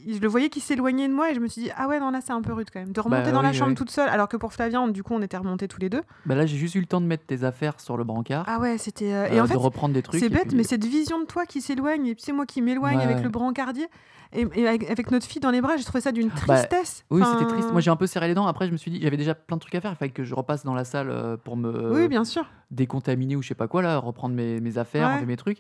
Je le voyais qui s'éloignait de moi et je me suis dit, ah ouais, non, là, c'est un peu rude quand même. De remonter Bah dans la chambre oui. toute seule, alors que pour Flavien, du coup, on était remontés tous les deux. Bah là, j'ai juste eu le temps de mettre tes affaires sur le brancard, Ah ouais, c'était. euh, euh, et en de fait, reprendre des trucs. c'est bête, puis- mais cette vision de toi qui s'éloigne, et puis c'est moi qui m'éloigne Ouais, avec ouais. le brancardier, et, et avec, notre fille dans les bras, j'ai trouvé ça d'une Bah, tristesse. Oui, Enfin, c'était triste. Moi, j'ai un peu serré les dents. Après, je me suis dit, j'avais déjà plein de trucs à faire. Il fallait que je repasse dans la salle euh, pour me Oui, bien sûr. décontaminer ou je sais pas quoi, là, reprendre mes, mes affaires, Ouais. mes trucs.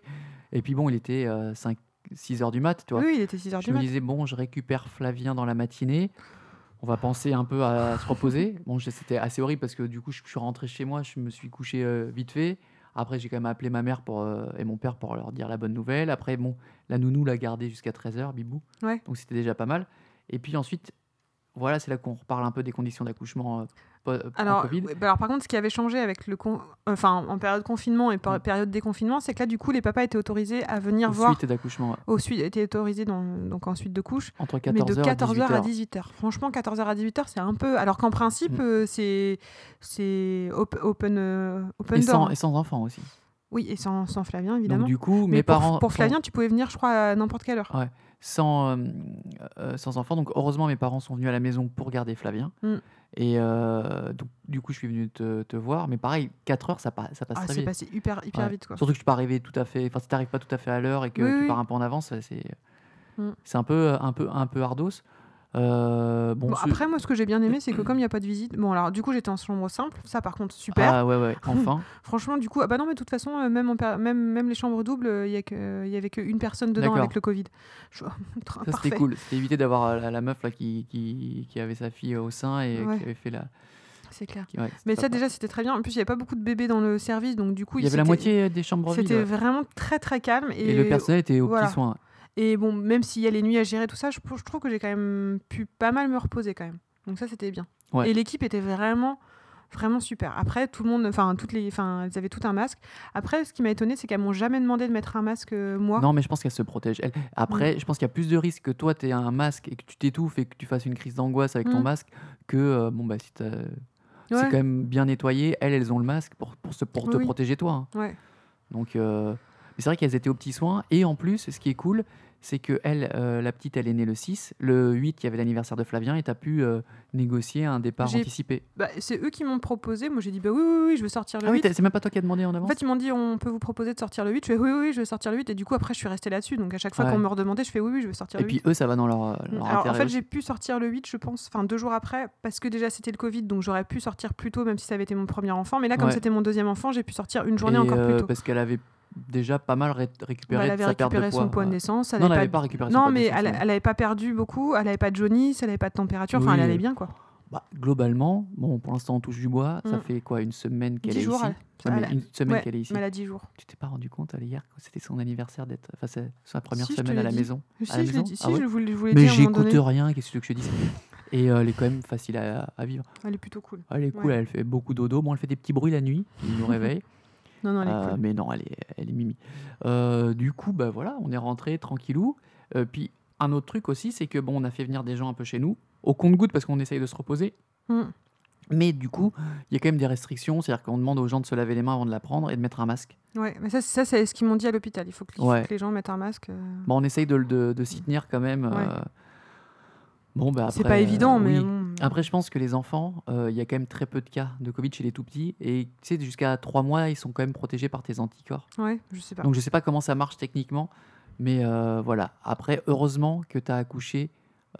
Et puis bon, il était 5, 6 heures du mat, tu vois. Oui, il était 6h je du me mat. disais, bon, je récupère Flavien dans la matinée. On va penser un peu à se reposer. Bon, je- c'était assez horrible parce que du coup, je suis rentré chez moi, je me suis couché euh, vite fait. Après, j'ai quand même appelé ma mère pour, euh, et mon père pour leur dire la bonne nouvelle. Après, bon, la nounou l'a gardé jusqu'à 13h, Bibou. Ouais. Donc, c'était déjà pas mal. Et puis ensuite, voilà, c'est là qu'on reparle un peu des conditions d'accouchement euh, en Alors, Covid. bah alors, par contre, ce qui avait changé avec le con- enfin en période confinement et par- Mm. période déconfinement, c'est que là, du coup, les papas étaient autorisés à venir Aux voir. suites d'accouchement. Au suite, étaient autorisés dans, donc en suite de couche, entre mais 14h de 14h et à 18h. 18h. Franchement, 14h à 18h, c'est un peu. Alors qu'en principe, Mm. euh, c'est c'est op- open euh, open Et door. sans, et sans enfant aussi. Oui, et sans, sans Flavien évidemment. Donc, du coup, mais mes pour, parents. pour sont- Flavien, tu pouvais venir, je crois, à n'importe quelle heure. Ouais. Sans, euh, euh, sans enfant. Donc heureusement, mes parents sont venus à la maison pour garder Flavien. Mm. Et euh, donc, du coup, je suis venu te, te voir. Mais pareil, 4 heures, ça, pa- ça passe Ah, très vite. passé hyper hyper Ouais. vite quoi. Surtout que suis pas arrivé tout à fait. Enfin, si t'arrives pas tout à fait à l'heure et que Oui, tu oui. pars un peu en avance, c'est Mm. c'est un peu un peu un peu ardos. Euh, bon, après, moi, ce que j'ai bien aimé, c'est que comme il n'y a pas de visite, bon, alors du coup, j'étais en chambre simple, ça par contre, super. ah ouais ouais, enfin. Franchement, du coup, ah bah non, mais de toute façon, euh, même, en même, même les chambres doubles, euh, il y, a que- il y avait qu'une personne dedans avec le Covid. Je- Ça c'était cool. C'était éviter d'avoir euh, la, la meuf là qui, qui, qui avait sa fille au sein et Ouais. qui avait fait la. C'est clair. ouais, Mais ça, déjà, c'était très bien. En plus, il n'y avait pas beaucoup de bébés dans le service, donc du coup, il y avait la moitié des chambres. C'était ouais. vraiment très très calme. Et, Et, le personnel était aux voilà. petits soins. Et bon, même s'il y a les nuits à gérer, tout ça, je, je trouve que j'ai quand même pu pas mal me reposer quand même. Donc ça, c'était bien. Ouais. Et l'équipe était vraiment, vraiment super. Après, tout le monde, enfin, toutes les, enfin, elles avaient tout un masque. Après, ce qui m'a étonné, c'est qu'elles m'ont jamais demandé de mettre un masque, euh, moi. Non, mais je pense qu'elle se protège. Elle. Mm. Après, je pense qu'il y a plus de risques que toi, tu aies un masque et que tu t'étouffes et que tu fasses une crise d'angoisse avec ton Mm. masque que, euh, bon, bah, si t'as- c'est Ouais. quand même bien nettoyé. Elles, elles ont le masque pour, pour, se, pour te Oui. protéger toi. hein. Ouais. Donc, euh, c'est vrai qu'elles étaient aux petits soins. Et en plus, ce qui est cool, c'est que elle, euh, la petite, elle est née le 6. Le 8, il y avait l'anniversaire de Flavien et tu as pu euh, négocier un départ J'ai- anticipé. Bah, c'est eux qui m'ont proposé. Moi, j'ai dit, bah oui, oui, oui, je veux sortir le Ah oui, 8. t'as- c'est même pas toi qui as demandé en En avance fait, ils m'ont dit, on peut vous proposer de sortir le 8. Je fais, oui, oui, oui, je veux sortir le 8. Et du coup, après, je suis restée là-dessus. Donc, à chaque fois Ouais. qu'on me redemandait, je fais, oui, oui, je veux sortir Et le 8. puis eux, ça va dans leur, leur Alors, en fait, aussi. j'ai pu sortir le 8, je pense, enfin deux jours après, parce que déjà c'était le Covid, donc j'aurais pu sortir plus tôt, même si ça avait été mon premier enfant. Mais là, comme Ouais. c'était mon deuxième enfant, j'ai pu sortir une journée Et, encore plus euh, tôt. Parce qu'elle avait déjà pas mal ré- Bah, récupéré elle de avait sa perte de récupéré poids. son poids de naissance. Elle Non, elle avait n'avait pas... pas récupéré son Non, mais naissance, elle, ouais. elle avait pas perdu beaucoup, elle avait pas de jaunisse, elle avait pas de température, enfin Oui, elle allait bien quoi. Bah, globalement, bon, pour l'instant on touche du bois. Ça Mm. fait quoi Une semaine qu'elle 10 est jours, ici? elle- elle- Une semaine Ouais, qu'elle est ici. mais elle a 10 jours. Tu t'es pas rendu compte elle, hier que c'était son anniversaire d'être. Enfin, c'est sa première Si, semaine à la dit. maison. Si, à la je l'ai dit, si, Ah ouais? je voulais, je voulais Mais j'écoute rien, qu'est-ce que je te dise? Et euh, elle est quand même facile à, à vivre. Elle est plutôt cool. Elle est cool, Ouais. elle fait beaucoup dodo. Bon, elle fait des petits bruits la nuit, qui nous réveillent. Non, non, elle est Euh, cool. mais non, elle est, elle est mimi. Euh, du coup, bah voilà, on est rentré tranquillou. Euh, puis un autre truc aussi, c'est que bon, on a fait venir des gens un peu chez nous, au compte-goutte parce qu'on essaye de se reposer. Mm. Mais du coup, il y a quand même des restrictions, c'est-à-dire qu'on demande aux gens de se laver les mains avant de la prendre et de mettre un masque. Ouais, mais ça, ça c'est ce qu'ils m'ont dit à l'hôpital. Il faut que, faut les gens mettent un masque. euh. Bon, on essaye de, le- de, de s'y tenir quand même. Ouais. euh, Bon, bah C'est pas évident, euh, mais bon. Après, je pense que les enfants, euh, il y a quand même très peu de cas de Covid chez les tout petits. Et tu sais, jusqu'à trois mois, ils sont quand même protégés par tes anticorps. Ouais, je sais pas. Donc je sais pas comment ça marche techniquement, mais euh, voilà. Après, heureusement que tu as accouché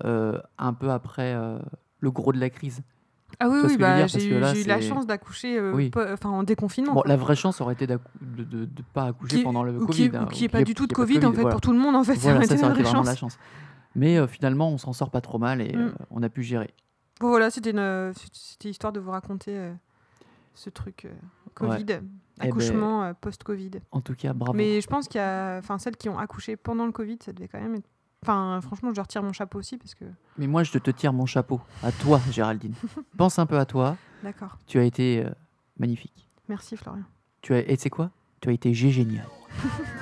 euh, un peu après euh, le gros de la crise. Ah oui, bah, j'ai eu, là, j'ai eu la chance d'accoucher euh, Oui. pas- en déconfinement. Bon, la vraie chance aurait été de ne pas accoucher Qui- pendant le ou Covid. qui, hein, ou qui est ou pas ait- du tout de Covid, pas en fait, voilà. pour tout le monde, en fait, Voilà, ça ça, aurait été été vraie chance. la chance. Mais euh, finalement, on s'en sort pas trop mal et Mm. euh, on a pu gérer. Bon, voilà, c'était une- euh, c'était histoire de vous raconter euh, ce truc euh, Covid, ben, accouchement euh, post-Covid. En tout cas, bravo. Mais je pense qu'il y a, enfin, celles qui ont accouché pendant le Covid, ça devait quand même être. Enfin, franchement, je retire mon chapeau aussi parce que. Mais moi, je te tire mon chapeau. À toi, Géraldine. Pense un peu à toi. D'accord. Tu as été magnifique. Merci, Florian. Tu as, et tu sais quoi? Tu as été génial.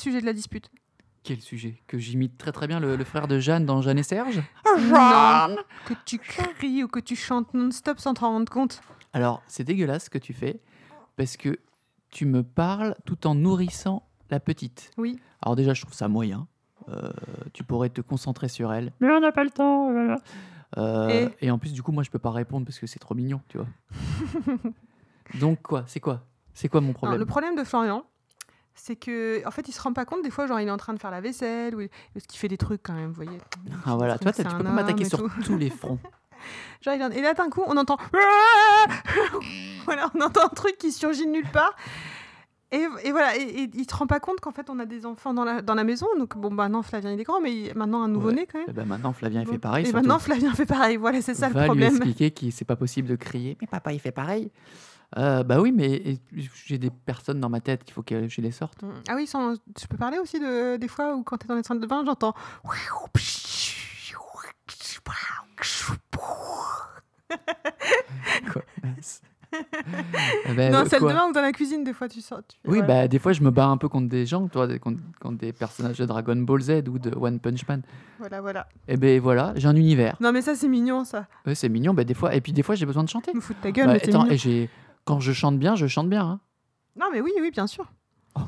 sujet de la dispute. Quel sujet Que j'imite très très bien le, le frère de Jeanne dans Jeanne et Serge Non, que tu cries ou que tu chantes non-stop sans t'en rendre compte. Alors, c'est dégueulasse ce que tu fais parce que tu me parles tout en nourrissant la petite. Oui. Alors déjà, je trouve ça moyen. Euh, tu pourrais te concentrer sur elle. Mais on n'a pas le temps. voilà. Euh, Et et... en plus, du coup, moi, je peux pas répondre parce que c'est trop mignon, tu vois. Donc quoi C'est quoi? C'est quoi mon Non, problème? le problème de Florian, c'est que en fait, il se rend pas compte des fois, genre il est en train de faire la vaisselle ou parce qu'il fait des trucs quand même, vous voyez. Ah voilà, toi, tu peux pas m'attaquer sur tout. tous les fronts. Genre, il en- Et là, d'un coup, on entend. voilà, on entend un truc qui surgit de nulle part. Et, et voilà, et, et il te rend pas compte qu'en fait, on a des enfants dans la, dans la maison. Donc, bon, bah non, Flavien, il est grand, mais il- maintenant, un nouveau-né quand même. Ben, maintenant, Flavien, il fait pareil. et surtout. maintenant, Flavien fait pareil. Voilà, c'est ça Va le lui problème. expliquer que c'est pas possible de crier. Mais papa, il fait pareil. Euh, bah oui, mais j'ai des personnes dans ma tête qu'il faut que je les sorte. Ah oui, sans- je peux parler aussi de, des fois où quand tu es dans les salles de bain, j'entends. Quoi. Eh ben, Dans euh, la salle de quoi bain ou dans la cuisine, des fois, tu sors. tu- Oui, bah des fois je me bats un peu contre des gens, toi, contre, contre des personnages de Dragon Ball Z ou de One Punch Man. Voilà, voilà. Et ben voilà, j'ai un univers. Non, mais ça, c'est mignon, ça. Ouais, c'est mignon, bah, des fois. Et puis des fois j'ai besoin de chanter. Me foutre ta gueule, Bah, mais attends, mignon. et j'ai quand je chante bien, je chante bien. hein. Non, mais oui, oui, bien sûr.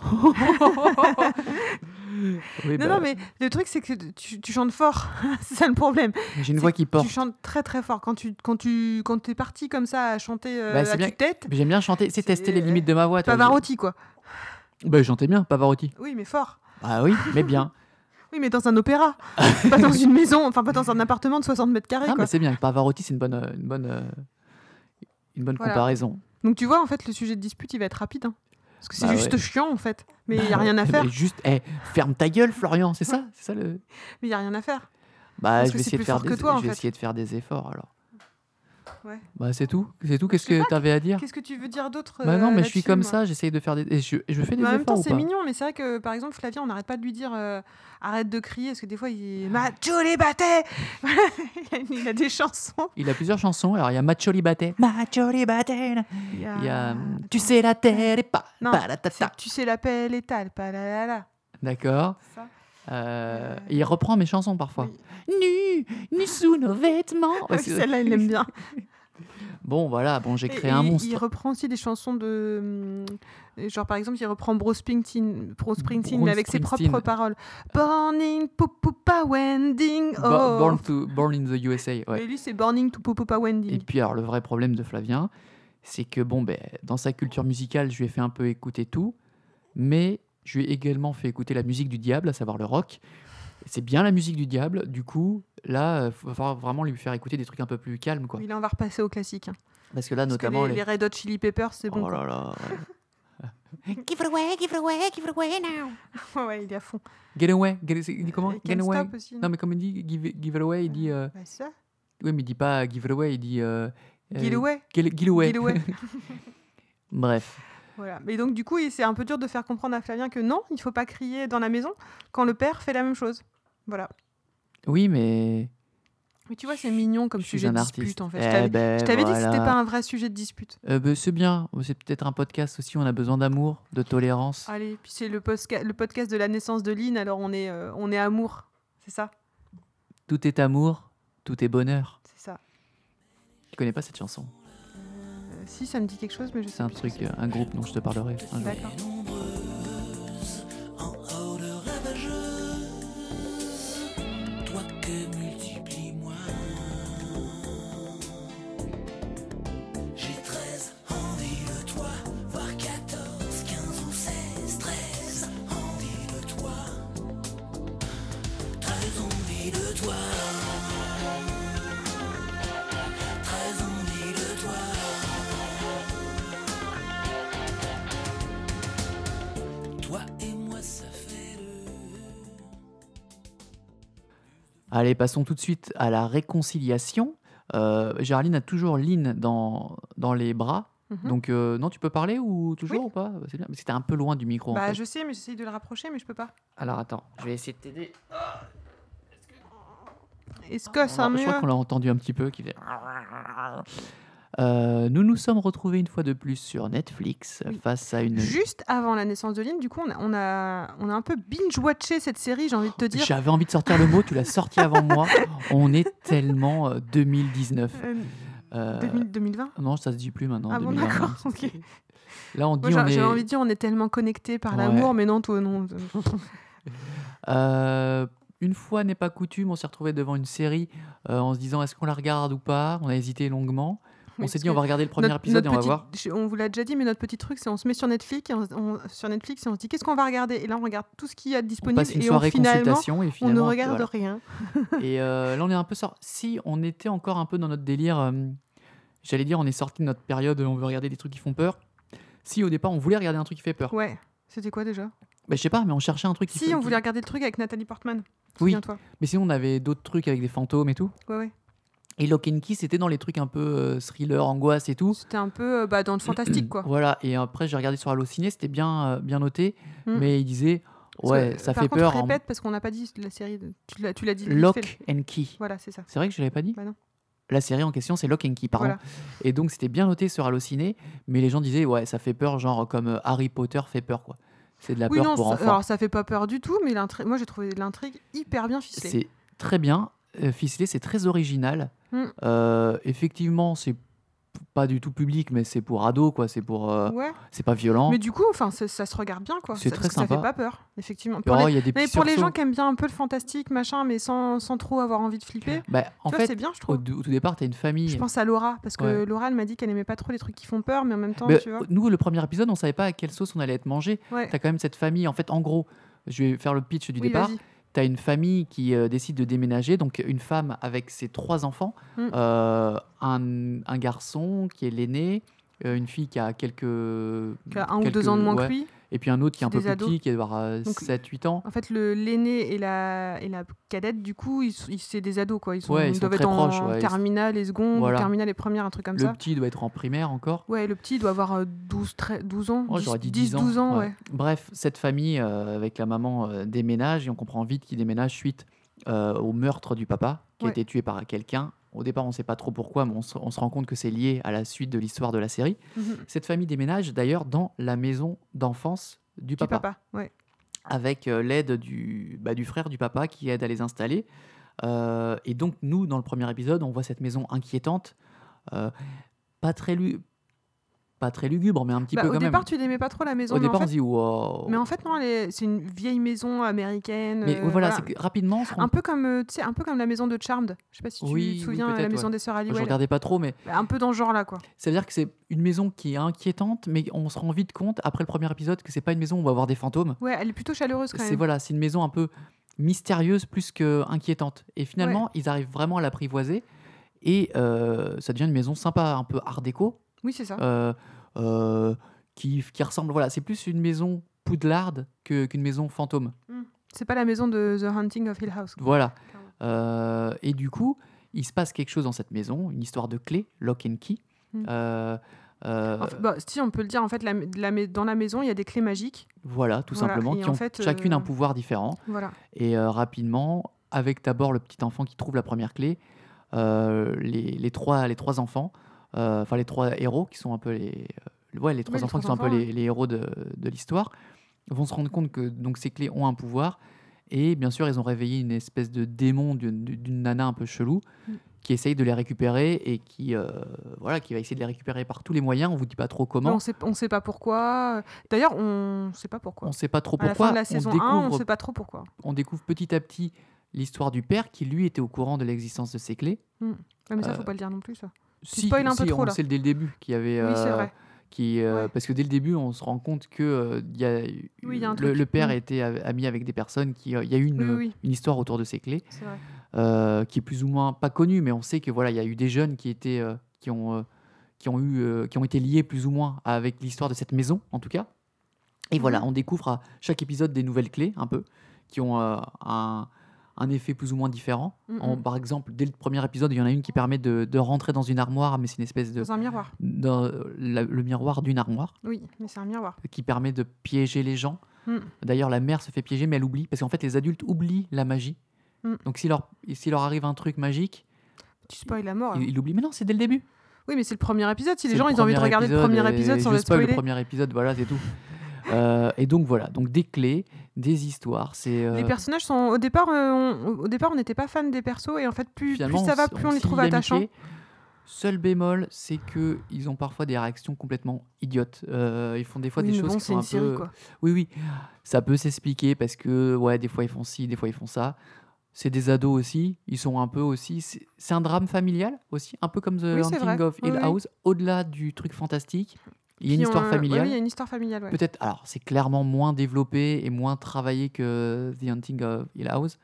Oui, Non, bah, non, mais le truc, c'est que tu, tu chantes fort. c'est ça le problème. j'ai une c'est voix qui porte. Tu chantes très, très fort. Quand tu quand tu, quand es parti comme ça à chanter euh, Bah, c'est à bien- tue-tête, J'aime bien chanter, c'est tester les limites de ma voix. toi. Pavarotti, quoi. Bah, je chantais bien, Pavarotti. Oui, mais fort. Ah oui, mais bien. Oui, mais dans un opéra. pas dans une maison, enfin, pas dans un appartement de 60 mètres carrés, Ah, quoi. mais c'est bien. Pavarotti, c'est une bonne, euh, une bonne, euh, une bonne Voilà. comparaison. Donc, tu vois, en fait, le sujet de dispute, il va être rapide. hein. Parce que c'est Bah juste ouais. chiant, en fait. Mais il Bah n'y a rien à faire. mais juste, eh, ferme ta gueule, Florian, c'est ça, c'est ça le. Mais il n'y a rien à faire. Bah, Parce je vais de faire des, je essayer de faire des efforts alors. Ouais. Bah c'est tout, c'est tout. Qu'est-ce que tu avais à dire? Qu'est-ce que tu veux dire d'autre Bah non, euh, mais je suis comme moi ça, j'essaye de faire des, et je, fais des Mais en même efforts temps, c'est mignon, mais c'est vrai que par exemple, Flavien, on n'arrête pas de lui dire euh, arrête de crier, parce que des fois, il Macho les battait Il a des chansons. Il a plusieurs chansons. Alors il y a Macho Libate, Macho Libate. Il Il y y a. hum, Tu sais la terre et pas, Non, pas la tata. C'est Tu sais l'appel et tal, pas la la la. D'accord. Euh, Euh, il reprend mes chansons parfois. Nu, nu sous nos vêtements. Ouais, Celle-là, il l'aime bien. Bon voilà, bon j'ai Et- créé et un monstre. Il reprend aussi des chansons de. hum, Genre, par exemple, il reprend Bruce Springsteen, Bruce Springsteen mais avec ses propres paroles. Borning, Pupupa Wending. Bo- Oh. Born, to, Born in the USA. Ouais. Et lui, c'est Borning to Pupupa Et Wending. puis alors le vrai problème de Flavien, c'est que bon ben dans sa culture musicale, je lui ai fait un peu écouter tout, mais je lui ai également fait écouter la musique du diable, à savoir le rock. C'est bien la musique du diable, du coup là, il va falloir vraiment lui faire écouter des trucs un peu plus calmes quoi. Oui, là, on va repasser au classique. hein. Parce que là Parce que notamment les, les Red Hot Chili Peppers, c'est bon. Oh quoi. là là. ouais. Give it away, give it away, give it away now. ouais, il est à fond. Get away, get, il dit comment? Et Get away? Aussi. Non? Mais comme il dit give, give it away, il dit euh, Bah, ça. oui mais il dit pas give it away, il dit euh, Get euh, away. Get, get away. Get away. Bref. Voilà. Mais donc, du coup, c'est un peu dur de faire comprendre à Flavien que non, il faut pas crier dans la maison quand le père fait la même chose. Voilà. Oui mais Mais tu vois, c'est mignon comme sujet de artiste. dispute, en fait. Eh je t'avais ben, je t'avais dit que c'était pas un vrai sujet de dispute. Euh, bah, c'est bien, c'est peut-être un podcast aussi, on a besoin d'amour, de tolérance. Allez, puis c'est le, le podcast de la naissance de Lynn, alors on est, euh, on est amour. C'est ça? Tout est amour, tout est bonheur. C'est ça. Je connais pas cette chanson? Euh, si, ça me dit quelque chose, mais je sais C'est un truc, euh, un groupe dont je te parlerai. un jour. D'accord. Allez, passons tout de suite à la réconciliation. Euh, Géraldine a toujours Lynn dans, dans les bras. Mhm. Donc, euh, non, tu peux parler ou toujours Oui. ou pas? C'est bien, mais c'était un peu loin du micro. en Bah, fait. je sais, mais j'essaye de le rapprocher, mais je peux pas. Alors, attends, je vais essayer de t'aider. Est-ce que ça je mieux crois qu'on l'a entendu un petit peu. Qui fait... Euh, nous nous sommes retrouvés une fois de plus sur Netflix Oui. face à une. Juste avant la naissance de Lynn, du coup, on a, on a, on a un peu binge-watché cette série, j'ai envie de te dire. J'avais envie de sortir le mot, tu l'as sorti avant moi. On est tellement euh, 2019. Euh, Euh, 2000 2020 Non, ça se dit plus maintenant. Ah bon, 2020, d'accord, ok. Là, on dit j'ai- est. j'avais envie de dire, on est tellement connectés par Ouais. l'amour, mais non, toi, non. Euh, une fois n'est pas coutume, on s'est retrouvé devant une série euh, en se disant est-ce qu'on la regarde ou pas? On a hésité longuement. On s'est dit on va regarder le premier Notre- épisode notre et on va voir. je- On vous l'a déjà dit, mais notre petit truc, c'est on se met sur Netflix, et on, on- sur Netflix et on se dit qu'est-ce qu'on va regarder? Et là, on regarde tout ce qu'il y a de On disponible passe une et on, soirée finalement, consultation et on finalement. ne regarde voilà. rien. Et euh, là, on est un peu sorti. Si on était encore un peu dans notre délire, euh, j'allais dire, on est sorti de notre période on veut regarder des trucs qui font peur. Si au départ on voulait regarder un truc qui fait peur, Ouais. C'était quoi déjà? Bah, je sais pas, mais on cherchait un truc qui Si, on voulait regarder le truc avec Nathalie Portman. Oui, Souviens-toi. mais sinon on avait d'autres trucs avec des fantômes et tout. Ouais, ouais. Et Lock and Key, c'était dans les trucs un peu euh, thriller, angoisse et tout. C'était un peu euh, bah, dans le fantastique, quoi. Voilà, et après j'ai regardé sur Allociné, c'était bien, euh, bien noté, Mm. mais il disait ouais, que, ça par fait contre, peur. en répète parce qu'on n'a pas dit la série. de- Tu l'as dit. Lock and Key. Voilà, c'est ça. C'est vrai que je l'avais pas dit Bah non. La série en question, c'est Lock and Key, pardon. Voilà. Et donc c'était bien noté sur Allociné, mais les gens disaient ouais, ça fait peur, genre comme euh, Harry Potter fait peur quoi. C'est de la Oui, peur non, pour ça, enfants. alors ça fait pas peur du tout, mais moi j'ai trouvé l'intrigue hyper bien ficelée. C'est très bien euh, ficelé, c'est très original. Mm. Euh, effectivement, c'est pas du tout public, mais c'est pour ados quoi. C'est pour, euh, Ouais. c'est pas violent. Mais du coup, enfin, ça, ça se regarde bien, quoi. C'est très que Ça sympa. fait pas peur, effectivement. Oh, Pour, il les... y a des mais pour les gens qui aiment bien un peu le fantastique, machin, mais sans, sans trop avoir envie de flipper, Bah, en tu vois, c'est fait, bien, je au, trouve. au tout départ, tu as une famille. Je pense à Laura, parce que Ouais. Laura, elle m'a dit qu'elle aimait pas trop les trucs qui font peur, mais en même temps, Mais tu vois. nous, le premier épisode, on savait pas à quelle sauce on allait être mangé. Ouais. Tu as quand même cette famille. En fait, en gros, je vais faire le pitch du Oui, départ. Tu as une famille qui euh, décide de déménager, donc une femme avec ses trois enfants, Mm. euh, un, un garçon qui est l'aîné, euh, une fille qui a quelques. Qui a un ou deux ans de moins ouais, que lui. Et puis un autre qui est un peu plus ados. petit, qui doit avoir Donc, 7-8 ans. En fait, le l'aîné et la, et la cadette, du coup, ils, sont- ils- c'est des ados, quoi. Ils, sont, Ouais, ils ils sont doivent très être en proches, ouais, ils- terminale et seconde, Voilà. terminale et première, un truc comme Le ça. petit doit être en primaire encore. Ouais, le petit doit avoir euh, 12, 13 12 ans. Oh, 10, j'aurais dit 10, 10 ans. 12 ans, ouais. Bref, cette famille euh, avec la maman euh, déménage et on comprend vite qu'il déménage suite euh, au meurtre du papa qui a Ouais. été tué par quelqu'un. Au départ, on ne sait pas trop pourquoi, mais on se, on se rend compte que c'est lié à la suite de l'histoire de la série. Mhm. Cette famille déménage d'ailleurs dans la maison d'enfance du Du papa, papa, ouais. avec euh, l'aide du, bah, du frère du papa qui aide à les installer. Euh, et donc, nous, dans le premier épisode, on voit cette maison inquiétante, euh, pas très pas très lugubre, mais un petit Bah, peu au quand départ, même. tu n'aimais pas trop la maison. Au mais, départ, en on se fait, dit wow. mais en fait, non, est- c'est une vieille maison américaine. Mais euh, voilà, voilà. c'est que rapidement, on Un peu comme, euh, un peu comme la maison de Charmed. Je sais pas si tu Oui, te oui, souviens, la peut-être, maison ouais. des sœurs Je Halliwell. regardais pas trop, mais Bah, Un peu dans ce genre-là, quoi. ça veut dire que c'est une maison qui est inquiétante, mais on se rend vite compte après le premier épisode que c'est pas une maison où on va avoir des fantômes. Ouais, elle est plutôt chaleureuse quand C'est même. voilà, c'est une maison un peu mystérieuse plus que inquiétante. Et finalement, ils arrivent vraiment à l'apprivoiser et euh, ça devient une maison sympa, un peu art déco, Oui, c'est ça. euh, euh, qui, qui ressemble. Voilà, c'est plus une maison poudlarde que- qu'une maison fantôme. C'est pas la maison de The Hunting of Hill House. quoi. Voilà. Euh, et du coup, il se passe quelque chose dans cette maison, une histoire de clé, lock and key. Mm. Euh, euh, En fait, bah, si, on peut le dire, en fait, la, la mais- dans la maison, il y a des clés magiques. voilà, tout voilà, simplement, et qui ont fait, chacune euh, un pouvoir différent. Voilà. Et euh, rapidement, avec d'abord le petit enfant qui trouve la première clé, euh, les, les trois, les trois enfants, enfin les trois héros qui sont un peu les, euh, ouais, les trois les enfants qui sont un peu les, les héros de, de l'histoire, vont se rendre compte que donc ces clés ont un pouvoir. Et bien sûr, ils ont réveillé une espèce de démon d'une nana un peu chelou Mm. qui essaye de les récupérer et qui, euh, voilà, qui va essayer de les récupérer par tous les moyens. On vous dit pas trop comment. on sait, on sait pas pourquoi. D'ailleurs, on sait pas pourquoi. On sait pas trop à la pourquoi. fin de la on saison 1, découvre on sait pas trop pourquoi. on découvre petit à petit l'histoire du père qui lui était au courant de l'existence de ces clés. Ouais, mais ça, Euh, faut pas le dire non plus, ça. Si, spoil un peu si, trop, on là. dès le début qu'il y avait. Oui, c'est euh, vrai. Qui, euh, Ouais. Parce que dès le début, on se rend compte que euh, y a, Oui, il y a un le, père Mm. était ami avec des personnes qui. euh, Il y a eu une, Oui, histoire autour de ces clés vrai. euh, qui est plus ou moins pas connue, mais on sait que voilà, il y a eu des jeunes qui étaient euh, qui ont euh, qui ont eu euh, qui ont été liés plus ou moins avec l'histoire de cette maison, en tout cas. Et voilà, Mhm. on découvre à chaque épisode des nouvelles clés, un peu, qui ont euh, un, un effet plus ou moins différent. Mm, En- par exemple, dès le premier épisode, il y en a une qui permet de, de rentrer dans une armoire, mais c'est une espèce de Dans un miroir. dans la- le miroir d'une armoire Oui, mais c'est un miroir. qui permet de piéger les gens. Mm. D'ailleurs, la mère se fait piéger, mais elle oublie parce qu'en fait, les adultes oublient la magie. Mm. Donc, s'il leur, leur arrive un truc magique, Tu spoil la mort. ils il oublient. Mais non, c'est dès le début. Oui, mais c'est le premier épisode. Si les gens le ils ont envie de regarder le premier épisode sans être spoil spoilé. le premier épisode, voilà, c'est tout. Euh, et donc voilà, donc des clés, des histoires, c'est euh, Les personnages sont au départ, euh, on, au départ on n'était pas fan des persos et en fait plus, ça va, plus on les trouve attachants. Seul bémol, c'est que ils ont parfois des réactions complètement idiotes. Euh, ils font des fois Oui, des choses bon, qui sont un série peu. quoi. Oui, oui, ça peut s'expliquer parce que ouais, des fois ils font ci, des fois ils font ça. C'est des ados aussi, ils sont un peu aussi. C'est un drame familial aussi, un peu comme The Oui, vrai. of Hill oui. House. Au-delà du truc fantastique, il y a une Qui ont, histoire euh, familiale. Oui, il y a une histoire familiale. ouais. Peut-être, alors c'est clairement moins développé et moins travaillé que The Hunting of Hill House,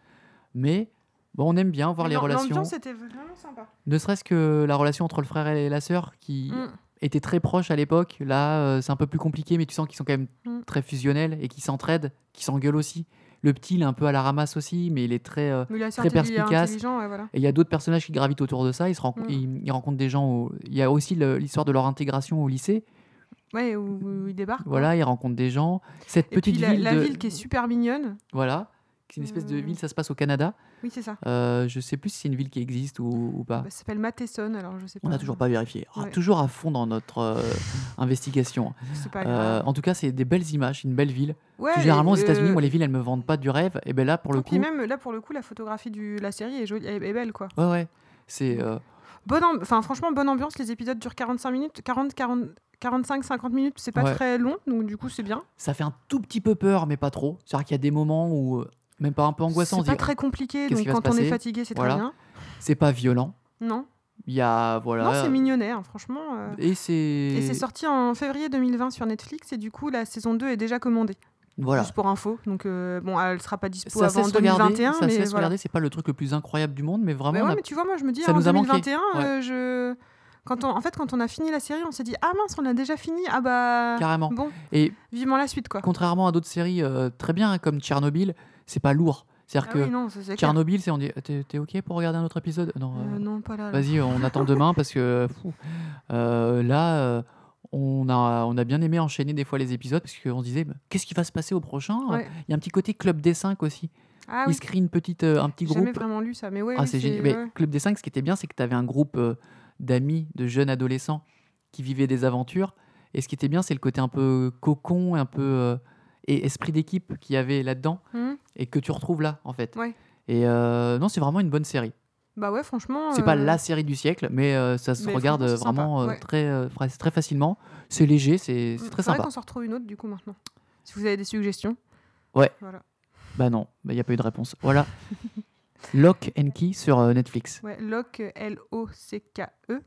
mais bon, on aime bien voir les L'am- relations. L'ambiance était vraiment sympa. Ne serait-ce que la relation entre le frère et la sœur qui Mm. était très proche à l'époque. Là, euh, c'est un peu plus compliqué, mais tu sens qu'ils sont quand même Mm. très fusionnels et qu'ils s'entraident, qu'ils s'engueulent aussi. Le petit, il est un peu à la ramasse aussi, mais il est très. euh, il Très perspicace. intelligent, ouais, voilà. Et il y a d'autres personnages qui gravitent autour de ça. Ils, se Mm. ils, ils rencontrent des gens. Il y a aussi l'histoire de leur intégration au lycée. Ouais, où, où il débarque. Voilà, ils rencontrent des gens. Cette Et petite puis la, ville, la de... ville qui est super mignonne. Voilà, c'est une espèce de Euh. ville. Ça se passe au Canada. Oui, c'est ça. Euh, je sais plus si c'est une ville qui existe ou, ou pas. Bah, ça s'appelle Matheson, alors je sais pas. On n'a toujours pas vérifié. Ah, Ouais. Toujours à fond dans notre euh, investigation. Pas Euh, en tout cas, c'est des belles images, une belle ville. Ouais, généralement, aux et, États-Unis, euh, moi, les villes, elles me vendent pas du rêve. Et ben là, pour le coup, puis même là, pour le coup, la photographie de la série est, jolie, est, belle, quoi. ouais, ouais, c'est Bonne enfin, franchement, bonne ambiance. Les épisodes durent 45 minutes, 40, 40, 45, 50 minutes. C'est pas Ouais. très long, donc du coup, c'est bien. ça fait un tout petit peu peur, mais pas trop. C'est-à-dire qu'il y a des moments où euh, même pas un peu angoissant. C'est pas dit, très compliqué, donc quand on est fatigué, c'est Voilà. très bien. c'est pas violent. Non, Il y a voilà. non c'est mignonnet, hein, franchement. euh. Et c'est Et c'est sorti en février 2020 sur Netflix, et du coup, la saison 2 est déjà commandée. voilà. Juste pour info. Donc, euh, bon, elle sera pas dispo Ça avant laisse regarder. 2021, Ça mais voilà. regarder. C'est pas le truc le plus incroyable du monde, mais vraiment. Mais ouais, a- mais tu vois, moi, je me dis, ça en nous a manqué. 2021, Ouais. euh, je... Quand on... En fait, quand on a fini la série, on s'est dit, ah mince, on a déjà fini. Ah bah. Carrément. Bon, Et vivement la suite, quoi. contrairement à d'autres séries euh, très bien hein, comme Tchernobyl, c'est pas lourd. C'est-à-dire Ah que oui, non, ça, c'est clair. Tchernobyl, c'est on dit t'es ok pour regarder un autre épisode? Non. Euh, euh, non, pas là. là. Vas-y, on attend demain parce que fou, euh, là, on a, on a bien aimé enchaîner des fois les épisodes parce qu'on se disait bah, qu'est-ce qui va se passer au prochain? Il Ouais. y a un petit côté club des 5 aussi. Ah Il oui, se crée une petite, un petit j'ai jamais groupe. vraiment lu ça, mais ouais. Ah, oui, c'est génial. Mais ouais. Club des 5, ce qui était bien, c'est que tu avais un groupe d'amis, de jeunes adolescents qui vivaient des aventures. Et ce qui était bien, c'est le côté un peu cocon, un peu euh, et esprit d'équipe qu'il y avait là-dedans Hum, et que tu retrouves là, en fait. Ouais. Et euh, non, c'est vraiment une bonne série. Bah ouais, franchement. C'est pas euh, la série du siècle, mais euh, ça se mais regarde c'est vraiment ouais. très, très facilement. C'est léger, c'est c'est hum, très sympa. qu'on s'en retrouve une autre, du coup, maintenant. Si vous avez des suggestions. Ouais. Voilà. Bah non, il n'y a pas eu de réponse. Voilà. Lock and Key sur euh, Netflix. Ouais, Lock, L-O-C-K-E.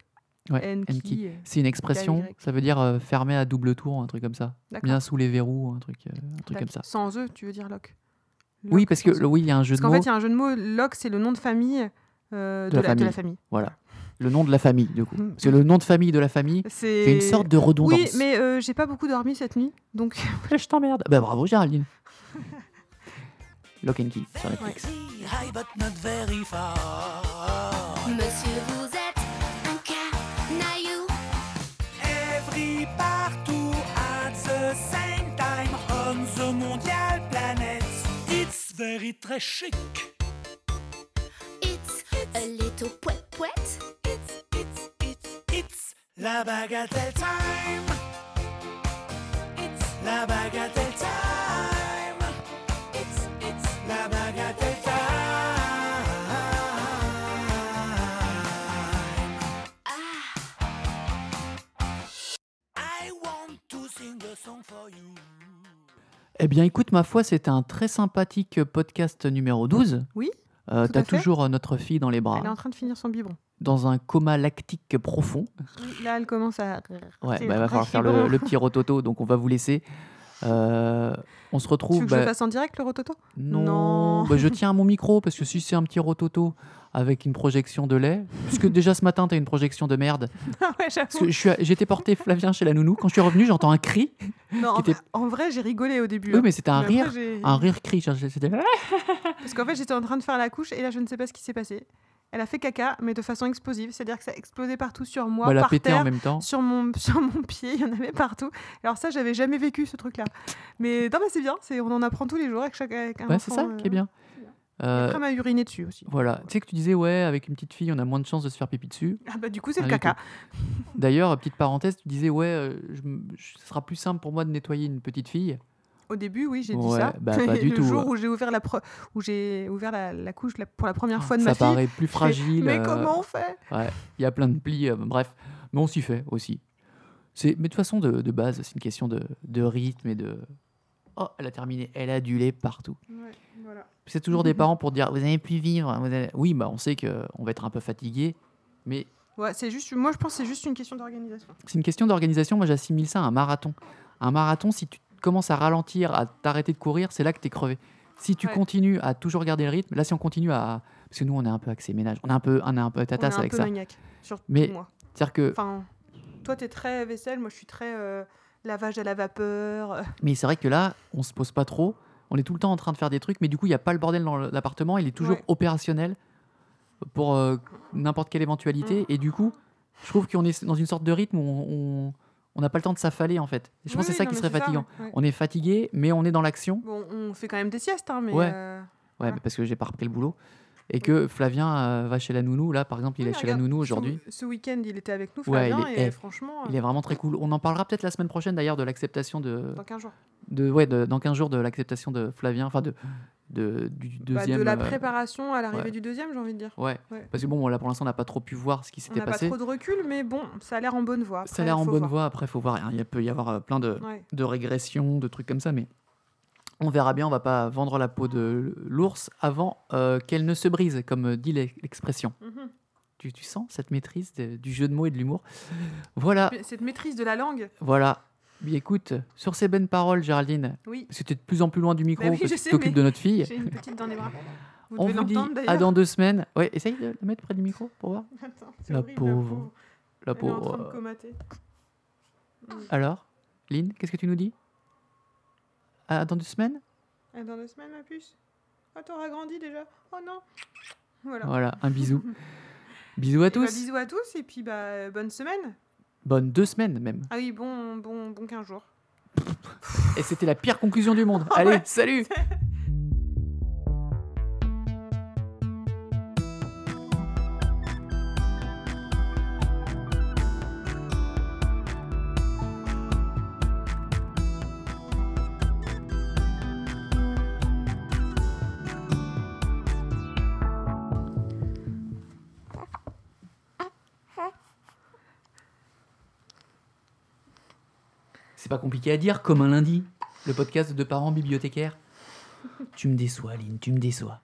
Ouais, N and key, key. euh, C'est une expression, ça veut dire euh, fermé à double tour, un truc comme ça. Bien sous les verrous, un truc, euh, un truc comme ça. Sans E, tu veux dire Lock. Oui, parce que E. le- oui, il y a un jeu Parce de qu'en mots. fait, il y a un jeu de mots. Lock, c'est le nom de famille euh, de, la la, de la famille. Voilà. Le nom de la famille, du coup. Mm. Parce que le nom de famille de la famille C'est une sorte de redondance. Oui, mais j'ai pas beaucoup dormi cette nuit, donc Je t'emmerde. Bah bravo Géraldine. Lock and Key sur Netflix. High but not very far. Monsieur, vous êtes un canaillou. Every partout at the same time on the mondial planet. It's very très chic. It's a little poète poète. It's, it's, it's, it's la bagatelle time. It's la bagatelle time. Bien, écoute, ma foi, c'était un très sympathique podcast numéro 12. Oui, Euh, T'as toujours euh, notre fille dans les bras, elle est en train de finir son biberon. dans un coma lactique profond. Là, elle commence à. Ouais, bah, il va falloir faire le petit rototo, donc on va vous laisser. Euh, on se Tu retrouve. veux que je le bah, fasse en direct, le rototo? Non, Non. bah, je tiens à mon micro parce que si c'est un petit rototo avec une projection de lait, puisque déjà ce matin tu as une projection de merde. Ah ouais, Parce que j'étais porté Flavien chez la nounou. Quand je suis revenu, j'entends un cri. Non, en, était- vrai- en vrai, j'ai rigolé au début. Oui, hein. mais c'était un après, rire, un rire cri. Parce qu'en fait, j'étais en train de faire la couche et là, je ne sais pas ce qui s'est passé. Elle a fait caca, mais de façon explosive, c'est-à-dire que ça a explosé partout sur moi, bah, la par pété terre, en même temps. sur mon sur mon pied, il y en avait partout. Alors ça, j'avais jamais vécu ce truc-là. Mais non, mais c'est bien, c'est on en apprend tous les jours avec chaque avec un Ouais, c'est ça euh, qui est bien. Euh, Après, m'a uriné dessus aussi. voilà. Tu sais que tu disais, ouais, avec une petite fille, on a moins de chances de se faire pipi dessus. Ah bah du coup, c'est le caca. D'ailleurs, petite parenthèse, tu disais, ouais, euh, ce sera plus simple pour moi de nettoyer une petite fille. Au début, oui, j'ai dit Ouais, ça. bah, pas du le tout. jour où j'ai ouvert la pro- où j'ai ouvert la, la couche la- pour la première fois de ça ma fille. paraît plus fragile. Mais euh, comment on fait? Il y a plein de plis, euh, bref. Mais on s'y fait aussi. C'est, mais de toute façon, de, de base, c'est une question de, de rythme et de. Oh, elle a terminé, elle a du lait partout. Ouais, voilà. C'est toujours des parents pour dire Vous allez plus vivre. vous allez- Oui, bah, on sait qu'on va être un peu fatigué, mais Ouais, c'est juste, moi je pense que c'est juste une question d'organisation. c'est une question d'organisation. Moi, j'assimile ça à un marathon. Un marathon, si tu commences à ralentir, à t'arrêter de courir, c'est là que tu es crevé. Si tu Ouais. continues à toujours garder le rythme, là, si on continue à. Parce que nous, on est un peu axé ménage. On est un peu, on est un peu On est tatasse un avec peu ça. maniaque, surtout Mais- moi. C'est-à-dire que. Enfin, toi t'es très vaisselle, moi je suis très euh, lavage à la vapeur. euh, Mais c'est vrai que là, on se pose pas trop. On est tout le temps en train de faire des trucs, mais du coup, il n'y a pas le bordel dans l'appartement. Il est toujours Ouais. opérationnel pour euh, n'importe quelle éventualité. Mm. Et du coup, je trouve qu'on est dans une sorte de rythme où on- on on n'a pas le temps de s'affaler, en fait. Je pense que c'est ça non, qui serait ça, fatigant. ouais. On est fatigué, mais on est dans l'action. Bon, on fait quand même des siestes, hein, mais. Ouais. euh, Ouais, Voilà. mais parce que j'ai pas repris le boulot. Et que Flavien euh, va chez la nounou. Là, par exemple, il oui, est chez la nounou aujourd'hui. Ce, week-end, il était avec nous, Ouais, il Flavien, est- et eh, franchement, Il est vraiment très cool. On en parlera peut-être la semaine prochaine d'ailleurs de l'acceptation de, dans 15 jours. de, ouais, de- dans 15 jours de l'acceptation de Flavien, enfin de, de, du Bah, deuxième. de la euh, préparation à l'arrivée ouais. du deuxième, j'ai envie de dire. Ouais. Ouais. Parce que bon, là pour l'instant, on n'a pas trop pu voir ce qui On s'était n'a pas passé. trop de recul, mais bon, ça a l'air en bonne voie. Ça a l'air en bonne voir. voie. Après, faut voir. hein, Il peut y avoir euh, plein de, Ouais. de régressions, de trucs comme ça, mais on verra bien. On va pas vendre la peau de l'ours avant euh, qu'elle ne se brise, comme dit l'ex- l'expression. Mhm. Tu, tu sens cette maîtrise de- du jeu de mots et de l'humour? Voilà, Cette maîtrise de la langue, voilà. Bien, écoute, sur ces bonnes paroles, Géraldine, oui. parce que tu es de plus en plus loin du micro, Bah oui, parce je que tu t'occupes de notre fille. J'ai une petite dans les bras. Vous On vous dit à dans deux semaines. Ouais, essaye de la mettre près du micro pour voir. Attends, La horrible, pauvre. La en train pauvre. de comater. Alors, Lynn, qu'est-ce que tu nous dis? À dans deux semaines? Ah, dans deux semaines, ma puce Ah, t'auras grandi déjà Oh non Voilà. Voilà, un bisou. bisous à Et bah, tous. bisous à tous et puis bah, bonne semaine. Bonne deux semaines même. Ah oui, bon, bon, bon 15 jours. Et c'était la pire conclusion du monde. Ah Allez, salut compliqué à dire, comme un lundi. Le podcast de parents bibliothécaires. Tu me déçois, Lynn, tu me déçois.